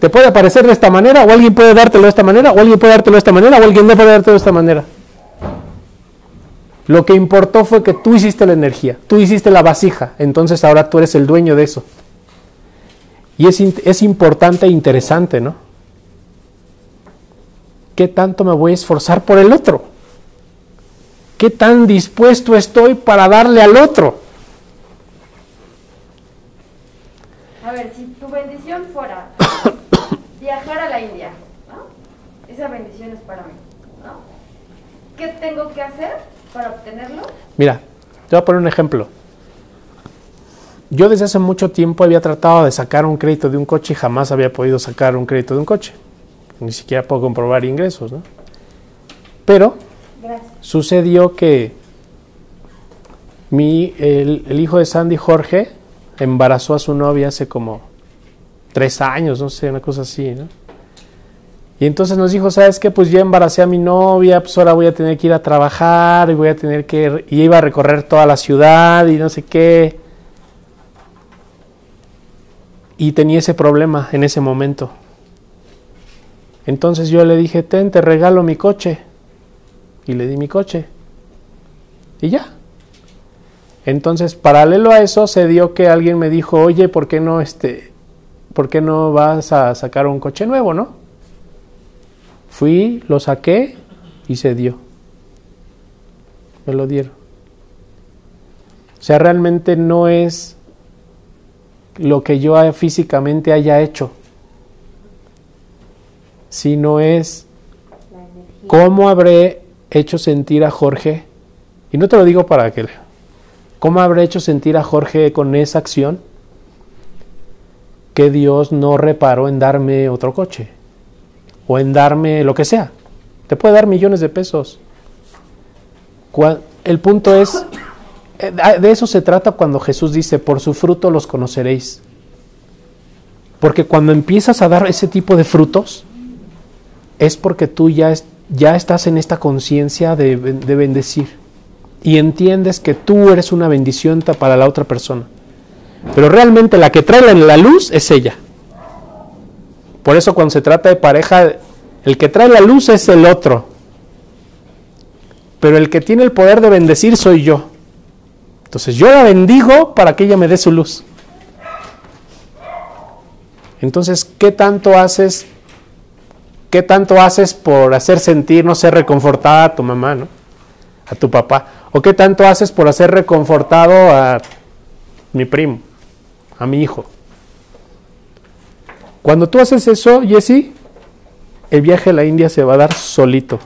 Te puede aparecer de esta manera, o alguien puede dártelo de esta manera, o alguien puede dártelo de esta manera, o alguien no puede dártelo de esta manera. Lo que importó fue que tú hiciste la energía, tú hiciste la vasija, entonces ahora tú eres el dueño de eso. Y es, es importante e interesante, ¿no? ¿Qué tanto me voy a esforzar por el otro? ¿Qué tan dispuesto estoy para darle al otro? A ver, si tu bendición fuera viajar a la India, ¿no? Esa bendición es para mí, ¿no? ¿Qué tengo que hacer para obtenerlo? Mira, te voy a poner un ejemplo. Yo desde hace mucho tiempo había tratado de sacar un crédito de un coche y jamás había podido sacar un crédito de un coche. Ni siquiera puedo comprobar ingresos, ¿no? Pero Gracias. sucedió que mi, el, el hijo de Sandy, Jorge, embarazó a su novia hace como tres años, no sé, una cosa así, ¿no? Y entonces nos dijo, ¿sabes qué? Pues ya embaracé a mi novia, pues ahora voy a tener que ir a trabajar y voy a tener que... Y iba a recorrer toda la ciudad y no sé qué. Y tenía ese problema en ese momento. Entonces yo le dije, ten, te regalo mi coche. Y le di mi coche. Y ya. Entonces, paralelo a eso, se dio que alguien me dijo, oye, ¿por qué no, este, ¿por qué no vas a sacar un coche nuevo, no? Fui, lo saqué y se dio. Me lo dieron. O sea, realmente no es lo que yo físicamente haya hecho, sino es cómo habré hecho sentir a Jorge, y no te lo digo para que, cómo habré hecho sentir a Jorge con esa acción que Dios no reparó en darme otro coche, o en darme lo que sea. Te puede dar millones de pesos. El punto es, eh, de eso se trata cuando Jesús dice, por su fruto los conoceréis. Porque cuando empiezas a dar ese tipo de frutos, es porque tú ya, es- ya estás en esta conciencia de, de bendecir y entiendes que tú eres una bendición para la otra persona. Pero realmente la que trae la luz es ella. Por eso cuando se trata de pareja, el que trae la luz es el otro. pero el que tiene el poder de bendecir soy yo. Entonces yo la bendigo para que ella me dé su luz. Entonces, ¿qué tanto haces? ¿Qué tanto haces por hacer sentir, no sé, reconfortada a tu mamá, ¿no? A tu papá. ¿O qué tanto haces por hacer reconfortado a mi primo, a mi hijo? Cuando tú haces eso, Jesse, el viaje a la India se va a dar solito.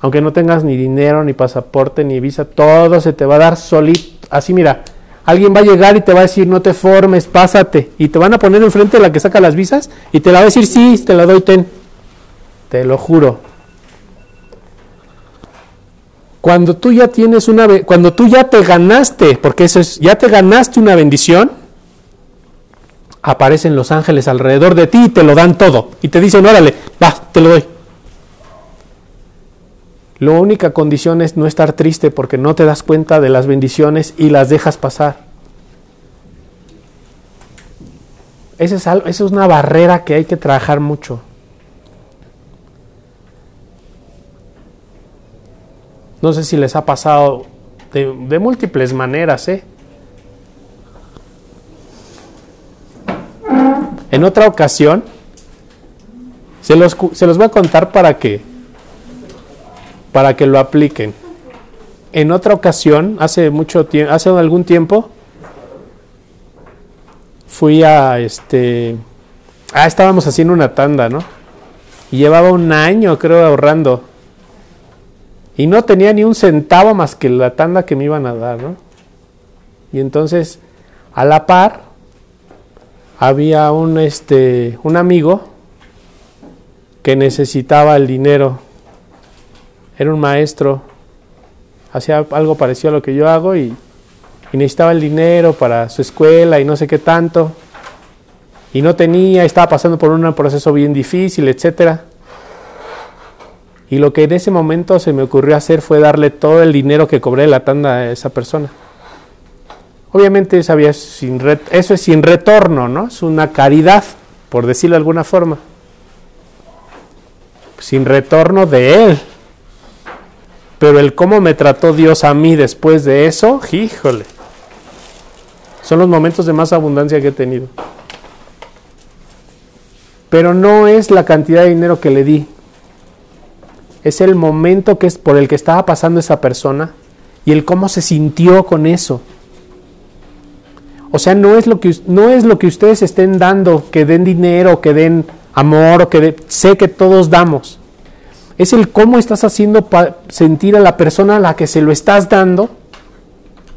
Aunque no tengas ni dinero, ni pasaporte, ni visa, todo se te va a dar solito. Así mira, alguien va a llegar y te va a decir, no te formes, pásate. Y te van a poner enfrente de la que saca las visas y te la va a decir, sí, te la doy, ten. Te lo juro. Cuando tú ya tienes una, cuando tú ya te ganaste, porque eso es, ya te ganaste una bendición, aparecen los ángeles alrededor de ti y te lo dan todo. Y te dicen, órale, va, te lo doy. La única condición es no estar triste porque no te das cuenta de las bendiciones y las dejas pasar. Esa es, algo, esa es una barrera que hay que trabajar mucho. No sé si les ha pasado de, de múltiples maneras, ¿eh? En otra ocasión, se los, se los voy a contar para que para que lo apliquen. En otra ocasión, hace mucho tiempo, hace algún tiempo, fui a este, ah, estábamos haciendo una tanda, ¿no? Y llevaba un año, creo, ahorrando. Y no tenía ni un centavo más que la tanda que me iban a dar, ¿no? Y entonces, a la par, había un, este, un amigo que necesitaba el dinero era un maestro, hacía algo parecido a lo que yo hago y, necesitaba el dinero para su escuela y no sé qué tanto. Y no tenía, estaba pasando por un proceso bien difícil, etc. Y lo que en ese momento se me ocurrió hacer fue darle todo el dinero que cobré la tanda a esa persona. Obviamente eso es sin retorno, ¿no? Es una caridad, por decirlo de alguna forma. Sin retorno de él, pero el cómo me trató Dios a mí después de eso, híjole. Son los momentos de más abundancia que he tenido. Pero no es la cantidad de dinero que le di. Es el momento que es por el que estaba pasando esa persona y el cómo se sintió con eso. O sea, no es lo que no es lo que ustedes estén dando, que den dinero, que den amor que sé que todos damos es el cómo estás haciendo sentir a la persona a la que se lo estás dando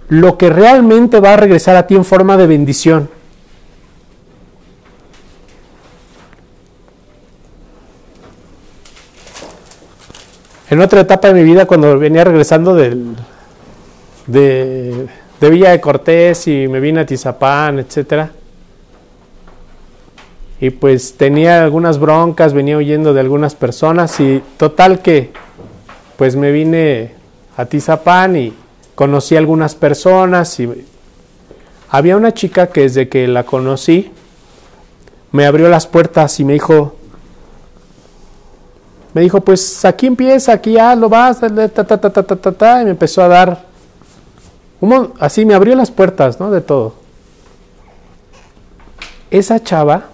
lo que realmente va a regresar a ti en forma de bendición. En otra etapa de mi vida, cuando venía regresando del, de, de Villa de Cortés y me vine a Tizapán, etcétera, y pues tenía algunas broncas, venía huyendo de algunas personas y total que pues me vine a Tizapán y conocí a algunas personas y había una chica que desde que la conocí me abrió las puertas y me dijo me dijo pues aquí empieza, aquí ya lo vas, ta, ta, ta, ta, ta, ta, y me empezó a dar así me abrió las puertas, ¿no? De todo. Esa chava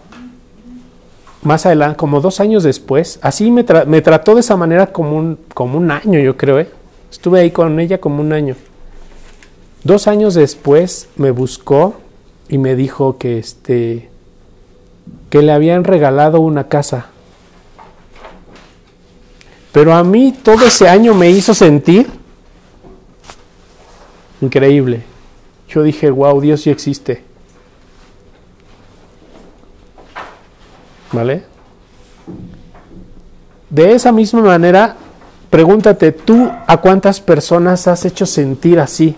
más adelante, como dos años después, así me, me trató de esa manera como un, como un año, yo creo. ¿eh? Estuve ahí con ella como un año. Dos años después me buscó y me dijo que, este, que le habían regalado una casa. Pero a mí todo ese año me hizo sentir increíble. Yo dije, wow, Dios sí existe. ¿Vale? De esa misma manera, pregúntate tú a cuántas personas has hecho sentir así,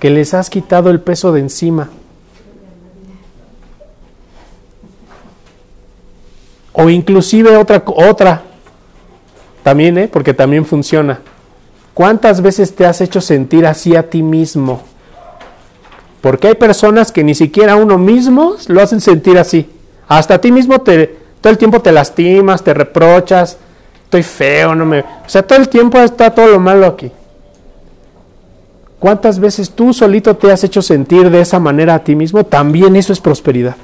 que les has quitado el peso de encima. O inclusive otra, otra, también, ¿eh? porque también funciona. ¿Cuántas veces te has hecho sentir así a ti mismo? Porque hay personas que ni siquiera uno mismo lo hacen sentir así. Hasta a ti mismo te, todo el tiempo te lastimas, te reprochas estoy feo, no me... O sea, todo el tiempo está todo lo malo aquí. ¿Cuántas veces tú solito te has hecho sentir de esa manera a ti mismo? También eso es prosperidad.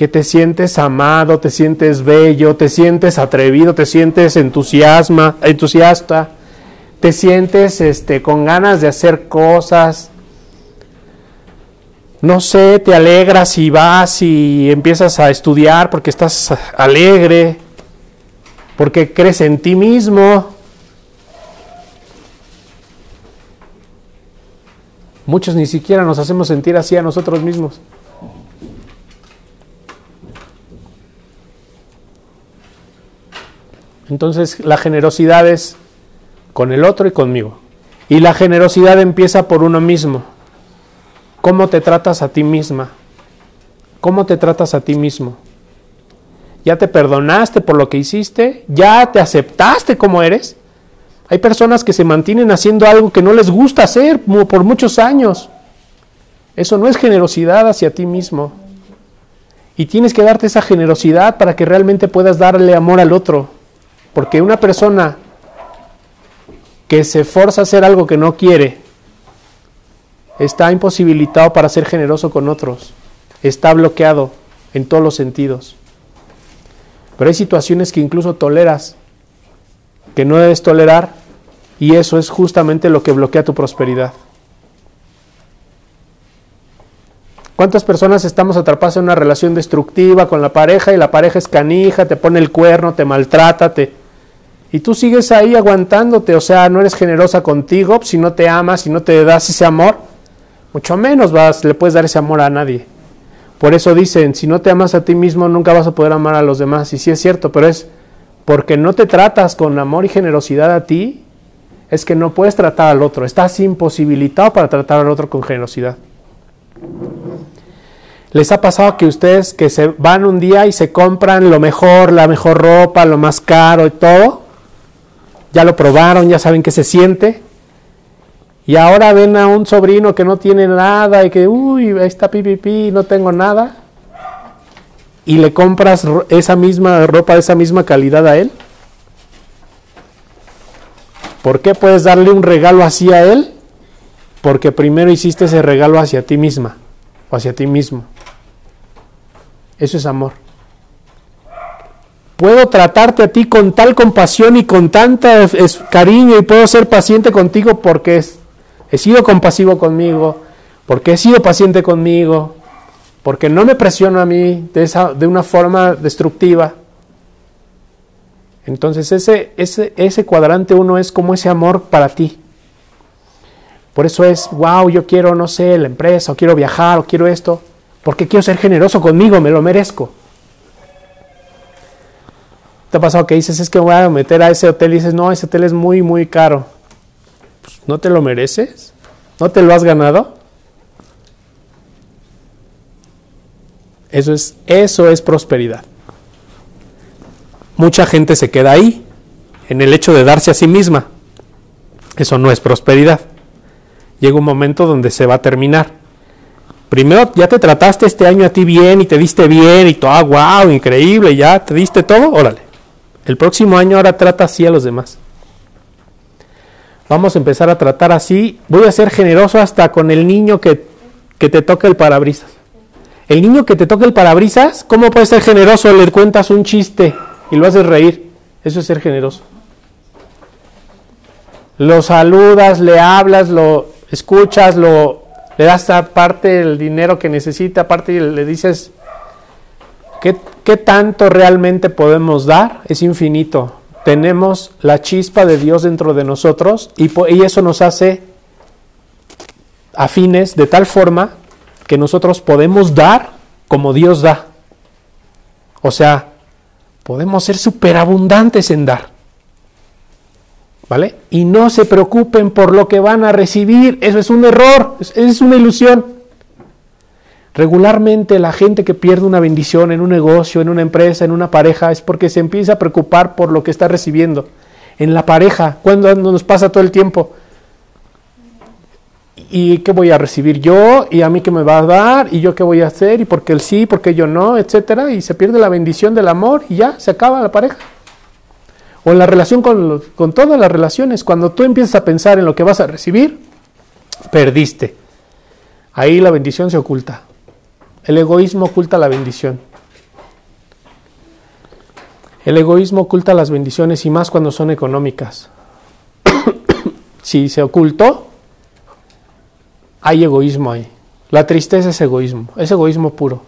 Que te sientes amado, te sientes bello, te sientes atrevido, te sientes entusiasma, entusiasta, te sientes este, con ganas de hacer cosas. No sé, te alegras y vas y empiezas a estudiar porque estás alegre, porque crees en ti mismo. Muchos ni siquiera nos hacemos sentir así a nosotros mismos. Entonces la generosidad es con el otro y conmigo. Y la generosidad empieza por uno mismo. ¿Cómo te tratas a ti misma? ¿Cómo te tratas a ti mismo? ¿Ya te perdonaste por lo que hiciste? ¿Ya te aceptaste como eres? Hay personas que se mantienen haciendo algo que no les gusta hacer por muchos años. Eso no es generosidad hacia ti mismo. Y tienes que darte esa generosidad para que realmente puedas darle amor al otro. Porque una persona que se forza a hacer algo que no quiere, está imposibilitado para ser generoso con otros. Está bloqueado en todos los sentidos. Pero hay situaciones que incluso toleras, que no debes tolerar, y eso es justamente lo que bloquea tu prosperidad. ¿Cuántas personas estamos atrapadas en una relación destructiva con la pareja y la pareja es canija, te pone el cuerno, te maltrata, te... y tú sigues ahí aguantándote, o sea, no eres generosa contigo, si no te amas, si no te das ese amor, mucho menos vas, le puedes dar ese amor a nadie. Por eso dicen, si no te amas a ti mismo, nunca vas a poder amar a los demás. Y sí es cierto, pero es porque no te tratas con amor y generosidad a ti, es que no puedes tratar al otro, estás imposibilitado para tratar al otro con generosidad. ¿Les ha pasado que ustedes que se van un día y se compran lo mejor, la mejor ropa, lo más caro y todo? Ya lo probaron, ya saben qué se siente. Y ahora ven a un sobrino que no tiene nada y que, uy, ahí está pipipi, no tengo nada. Y le compras esa misma ropa de esa misma calidad a él. ¿Por qué puedes darle un regalo así a él? Porque primero hiciste ese regalo hacia ti misma o hacia ti mismo. Eso es amor. Puedo tratarte a ti con tal compasión y con tanta cariño y puedo ser paciente contigo porque he sido compasivo conmigo, porque he sido paciente conmigo, porque no me presiono a mí de, de una forma destructiva. Entonces ese, ese, ese cuadrante uno es como ese amor para ti. Por eso es, wow, yo quiero, no sé, la empresa, o quiero viajar, o quiero esto, porque quiero ser generoso conmigo, me lo merezco. ¿Te ha pasado que dices, es que voy a meter a ese hotel y dices, no, ese hotel es muy, muy caro? Pues, ¿No te lo mereces? ¿No te lo has ganado? Eso es, eso es prosperidad mucha gente se queda ahí, en el hecho de darse a sí misma. Eso no es prosperidad. Llega un momento donde se va a terminar. Primero ya te trataste este año a ti bien y te diste bien y todo, ah, wow, increíble, ya te diste todo, órale. El próximo año ahora trata así a los demás. Vamos a empezar a tratar así. Voy a ser generoso hasta con el niño que, que te toca el parabrisas. El niño que te toca el parabrisas, ¿cómo puedes ser generoso? Le cuentas un chiste y lo haces reír. Eso es ser generoso. Lo saludas, le hablas, lo escuchas, lo, le das parte del dinero que necesita, aparte le dices, ¿qué, ¿qué tanto realmente podemos dar? Es infinito. Tenemos la chispa de Dios dentro de nosotros y, y eso nos hace afines de tal forma que nosotros podemos dar como Dios da. O sea, podemos ser superabundantes en dar. ¿Vale? Y no se preocupen por lo que van a recibir. Eso es un error, es una ilusión. Regularmente la gente que pierde una bendición en un negocio, en una empresa, en una pareja, es porque se empieza a preocupar por lo que está recibiendo. En la pareja, cuando nos pasa todo el tiempo, ¿y qué voy a recibir yo? ¿Y a mí qué me va a dar? ¿Y yo qué voy a hacer? ¿Y por qué él sí? ¿Por qué yo no? Etcétera. Y se pierde la bendición del amor y ya, se acaba la pareja. O en la relación con, con todas las relaciones. Cuando tú empiezas a pensar en lo que vas a recibir, perdiste. Ahí la bendición se oculta. El egoísmo oculta la bendición. El egoísmo oculta las bendiciones y más cuando son económicas. si se ocultó, hay egoísmo ahí. La tristeza es egoísmo, es egoísmo puro.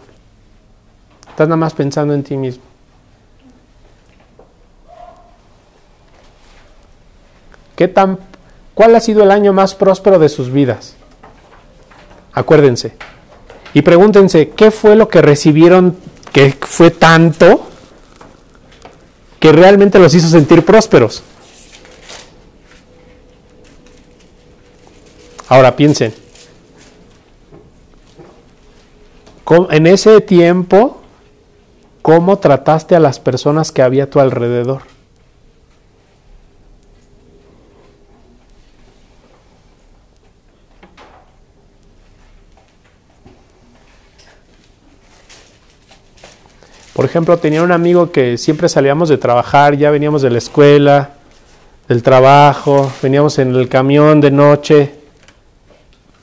Estás nada más pensando en ti mismo. ¿Qué tan, ¿Cuál ha sido el año más próspero de sus vidas? Acuérdense. Y pregúntense, ¿qué fue lo que recibieron que fue tanto que realmente los hizo sentir prósperos? Ahora piensen. ¿Cómo- En ese tiempo, ¿cómo trataste a las personas que había a tu alrededor? Por ejemplo, tenía un amigo que siempre salíamos de trabajar, ya veníamos de la escuela, del trabajo, veníamos en el camión de noche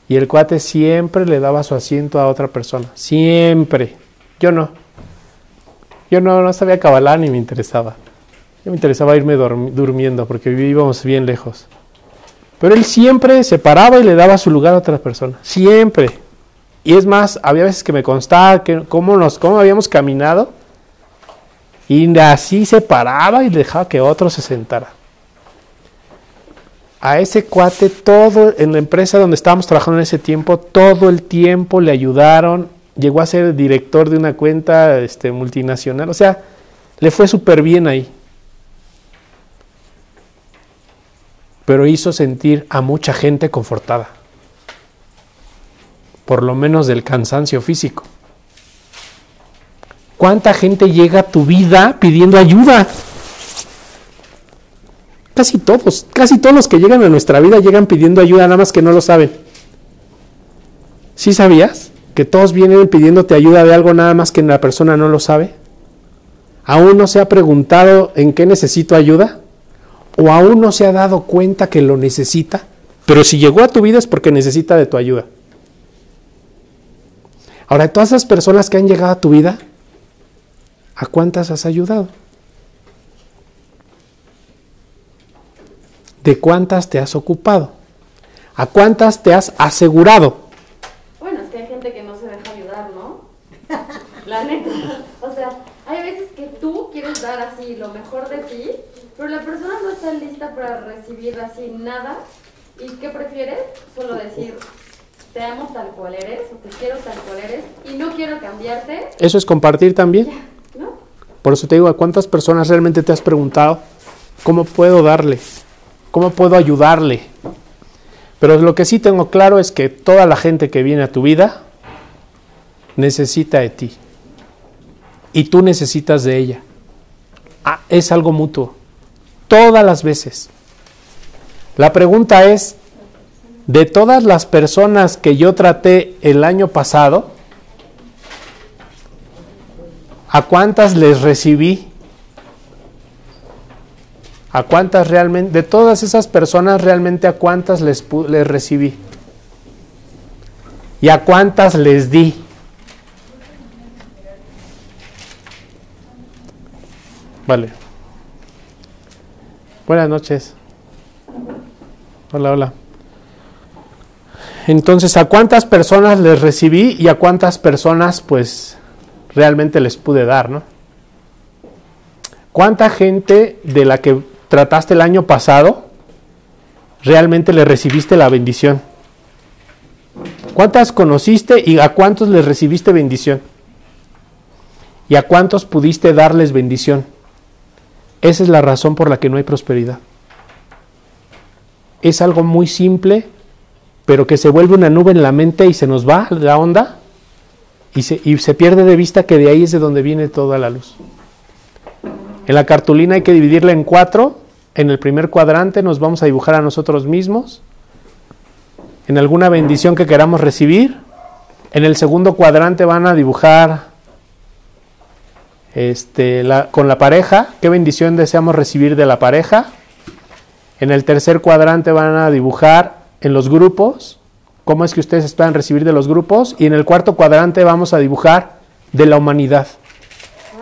y el cuate siempre le daba su asiento a otra persona, siempre. Yo no. Yo no, no sabía cabalar ni me interesaba. Yo me interesaba irme durmiendo porque vivíamos bien lejos. Pero él siempre se paraba y le daba su lugar a otra persona, siempre. Y es más, había veces que me constaba que cómo, nos, cómo habíamos caminado y así se paraba y dejaba que otro se sentara. A ese cuate, todo en la empresa donde estábamos trabajando en ese tiempo, todo el tiempo le ayudaron. Llegó a ser director de una cuenta este, multinacional. O sea, le fue súper bien ahí. Pero hizo sentir a mucha gente confortada. Por lo menos del cansancio físico. ¿Cuánta gente llega a tu vida pidiendo ayuda? Casi todos, casi todos los que llegan a nuestra vida llegan pidiendo ayuda, nada más que no lo saben. ¿Sí sabías? Que todos vienen pidiéndote ayuda de algo, nada más que la persona no lo sabe. ¿Aún no se ha preguntado en qué necesito ayuda? ¿O aún no se ha dado cuenta que lo necesita? Pero si llegó a tu vida es porque necesita de tu ayuda. Ahora, todas esas personas que han llegado a tu vida, ¿A cuántas has ayudado? ¿De cuántas te has ocupado? ¿A cuántas te has asegurado? Bueno, es que hay gente que no se deja ayudar, ¿no? La neta. O sea, hay veces que tú quieres dar así lo mejor de ti, pero la persona no está lista para recibir así nada. ¿Y qué prefieres? Solo decir, te amo tal cual eres, o te quiero tal cual eres, y no quiero cambiarte, Eso es compartir también. Por eso te digo, ¿a cuántas personas realmente te has preguntado cómo puedo darle? ¿Cómo puedo ayudarle? Pero lo que sí tengo claro es que toda la gente que viene a tu vida necesita de ti. Y tú necesitas de ella. Ah, es algo mutuo. Todas las veces. La pregunta es, de todas las personas que yo traté el año pasado, ¿A cuántas les recibí? ¿A cuántas realmente, de todas esas personas realmente a cuántas les, les recibí? ¿Y a cuántas les di? Vale. Buenas noches. Hola, hola. Entonces, ¿a cuántas personas les recibí y a cuántas personas pues realmente les pude dar, ¿no? ¿Cuánta gente de la que trataste el año pasado realmente le recibiste la bendición? ¿Cuántas conociste y a cuántos les recibiste bendición? ¿Y a cuántos pudiste darles bendición? Esa es la razón por la que no hay prosperidad. Es algo muy simple, pero que se vuelve una nube en la mente y se nos va la onda y se, y se pierde de vista que de ahí es de donde viene toda la luz. En la cartulina hay que dividirla en cuatro. En el primer cuadrante nos vamos a dibujar a nosotros mismos. En alguna bendición que queramos recibir. En el segundo cuadrante van a dibujar este, la- con la pareja, qué bendición deseamos recibir de la pareja. En el tercer cuadrante van a dibujar en los grupos, cómo es que ustedes esperan recibir de los grupos. Y en el cuarto cuadrante vamos a dibujar de la humanidad.